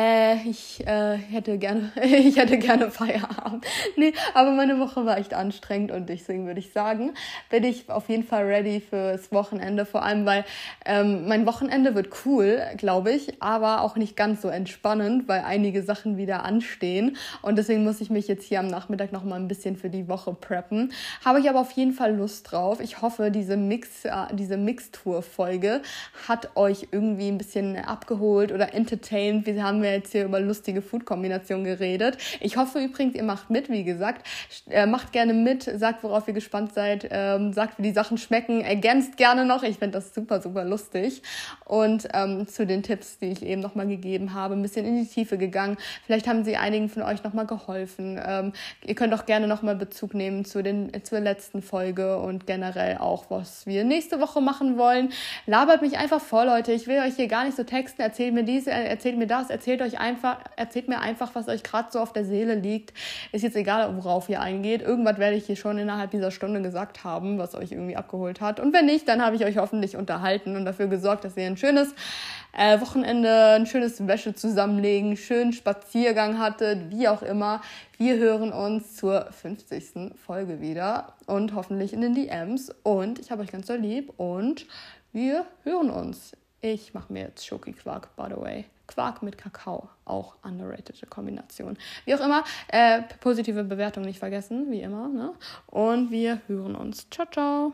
äh, ich äh, hätte gerne, ich hätte gerne Feierabend. Nee, aber meine Woche war echt anstrengend und deswegen würde ich sagen, bin ich auf jeden Fall ready fürs Wochenende. Vor allem, weil ähm, mein Wochenende wird cool, glaube ich, aber auch nicht ganz so entspannend, weil einige Sachen wieder anstehen. Und deswegen muss ich mich jetzt hier am Nachmittag noch mal ein bisschen für die Woche preppen. Habe ich aber auf jeden Fall Lust drauf. Ich hoffe, diese Mix, äh, diese Mixtour-Folge hat euch irgendwie ein bisschen abgeholt oder entertained. Wir haben wir jetzt hier über lustige Food-Kombinationen geredet. Ich hoffe übrigens, ihr macht mit, wie gesagt. Äh, macht gerne mit, sagt, worauf ihr gespannt seid, ähm, sagt, wie die Sachen schmecken, ergänzt gerne noch. Ich finde das super, super lustig. Und ähm, zu den Tipps, die ich eben nochmal gegeben habe, ein bisschen in die Tiefe gegangen. Vielleicht haben sie einigen von euch nochmal geholfen. Ähm, ihr könnt auch gerne nochmal Bezug nehmen zu den, zur letzten Folge und generell auch, was wir nächste Woche machen wollen. Labert mich einfach vor, Leute. Ich will euch hier gar nicht so texten. Erzählt mir dies, erzählt mir das, erzählt erzählt euch einfach, erzählt mir einfach, was euch gerade so auf der Seele liegt. Ist jetzt egal, worauf ihr eingeht. Irgendwas werde ich hier schon innerhalb dieser Stunde gesagt haben, was euch irgendwie abgeholt hat. Und wenn nicht, dann habe ich euch hoffentlich unterhalten und dafür gesorgt, dass ihr ein schönes äh, Wochenende, ein schönes Wäsche zusammenlegen, schönen Spaziergang hattet, wie auch immer. Wir hören uns zur 50. Folge wieder und hoffentlich in den DMs. Und ich habe euch ganz so lieb und wir hören uns. Ich mache mir jetzt Schoki-Quark, by the way. Quark mit Kakao, auch underrated Kombination. Wie auch immer, äh, positive Bewertung nicht vergessen, wie immer. Ne? Und wir hören uns. Ciao, ciao.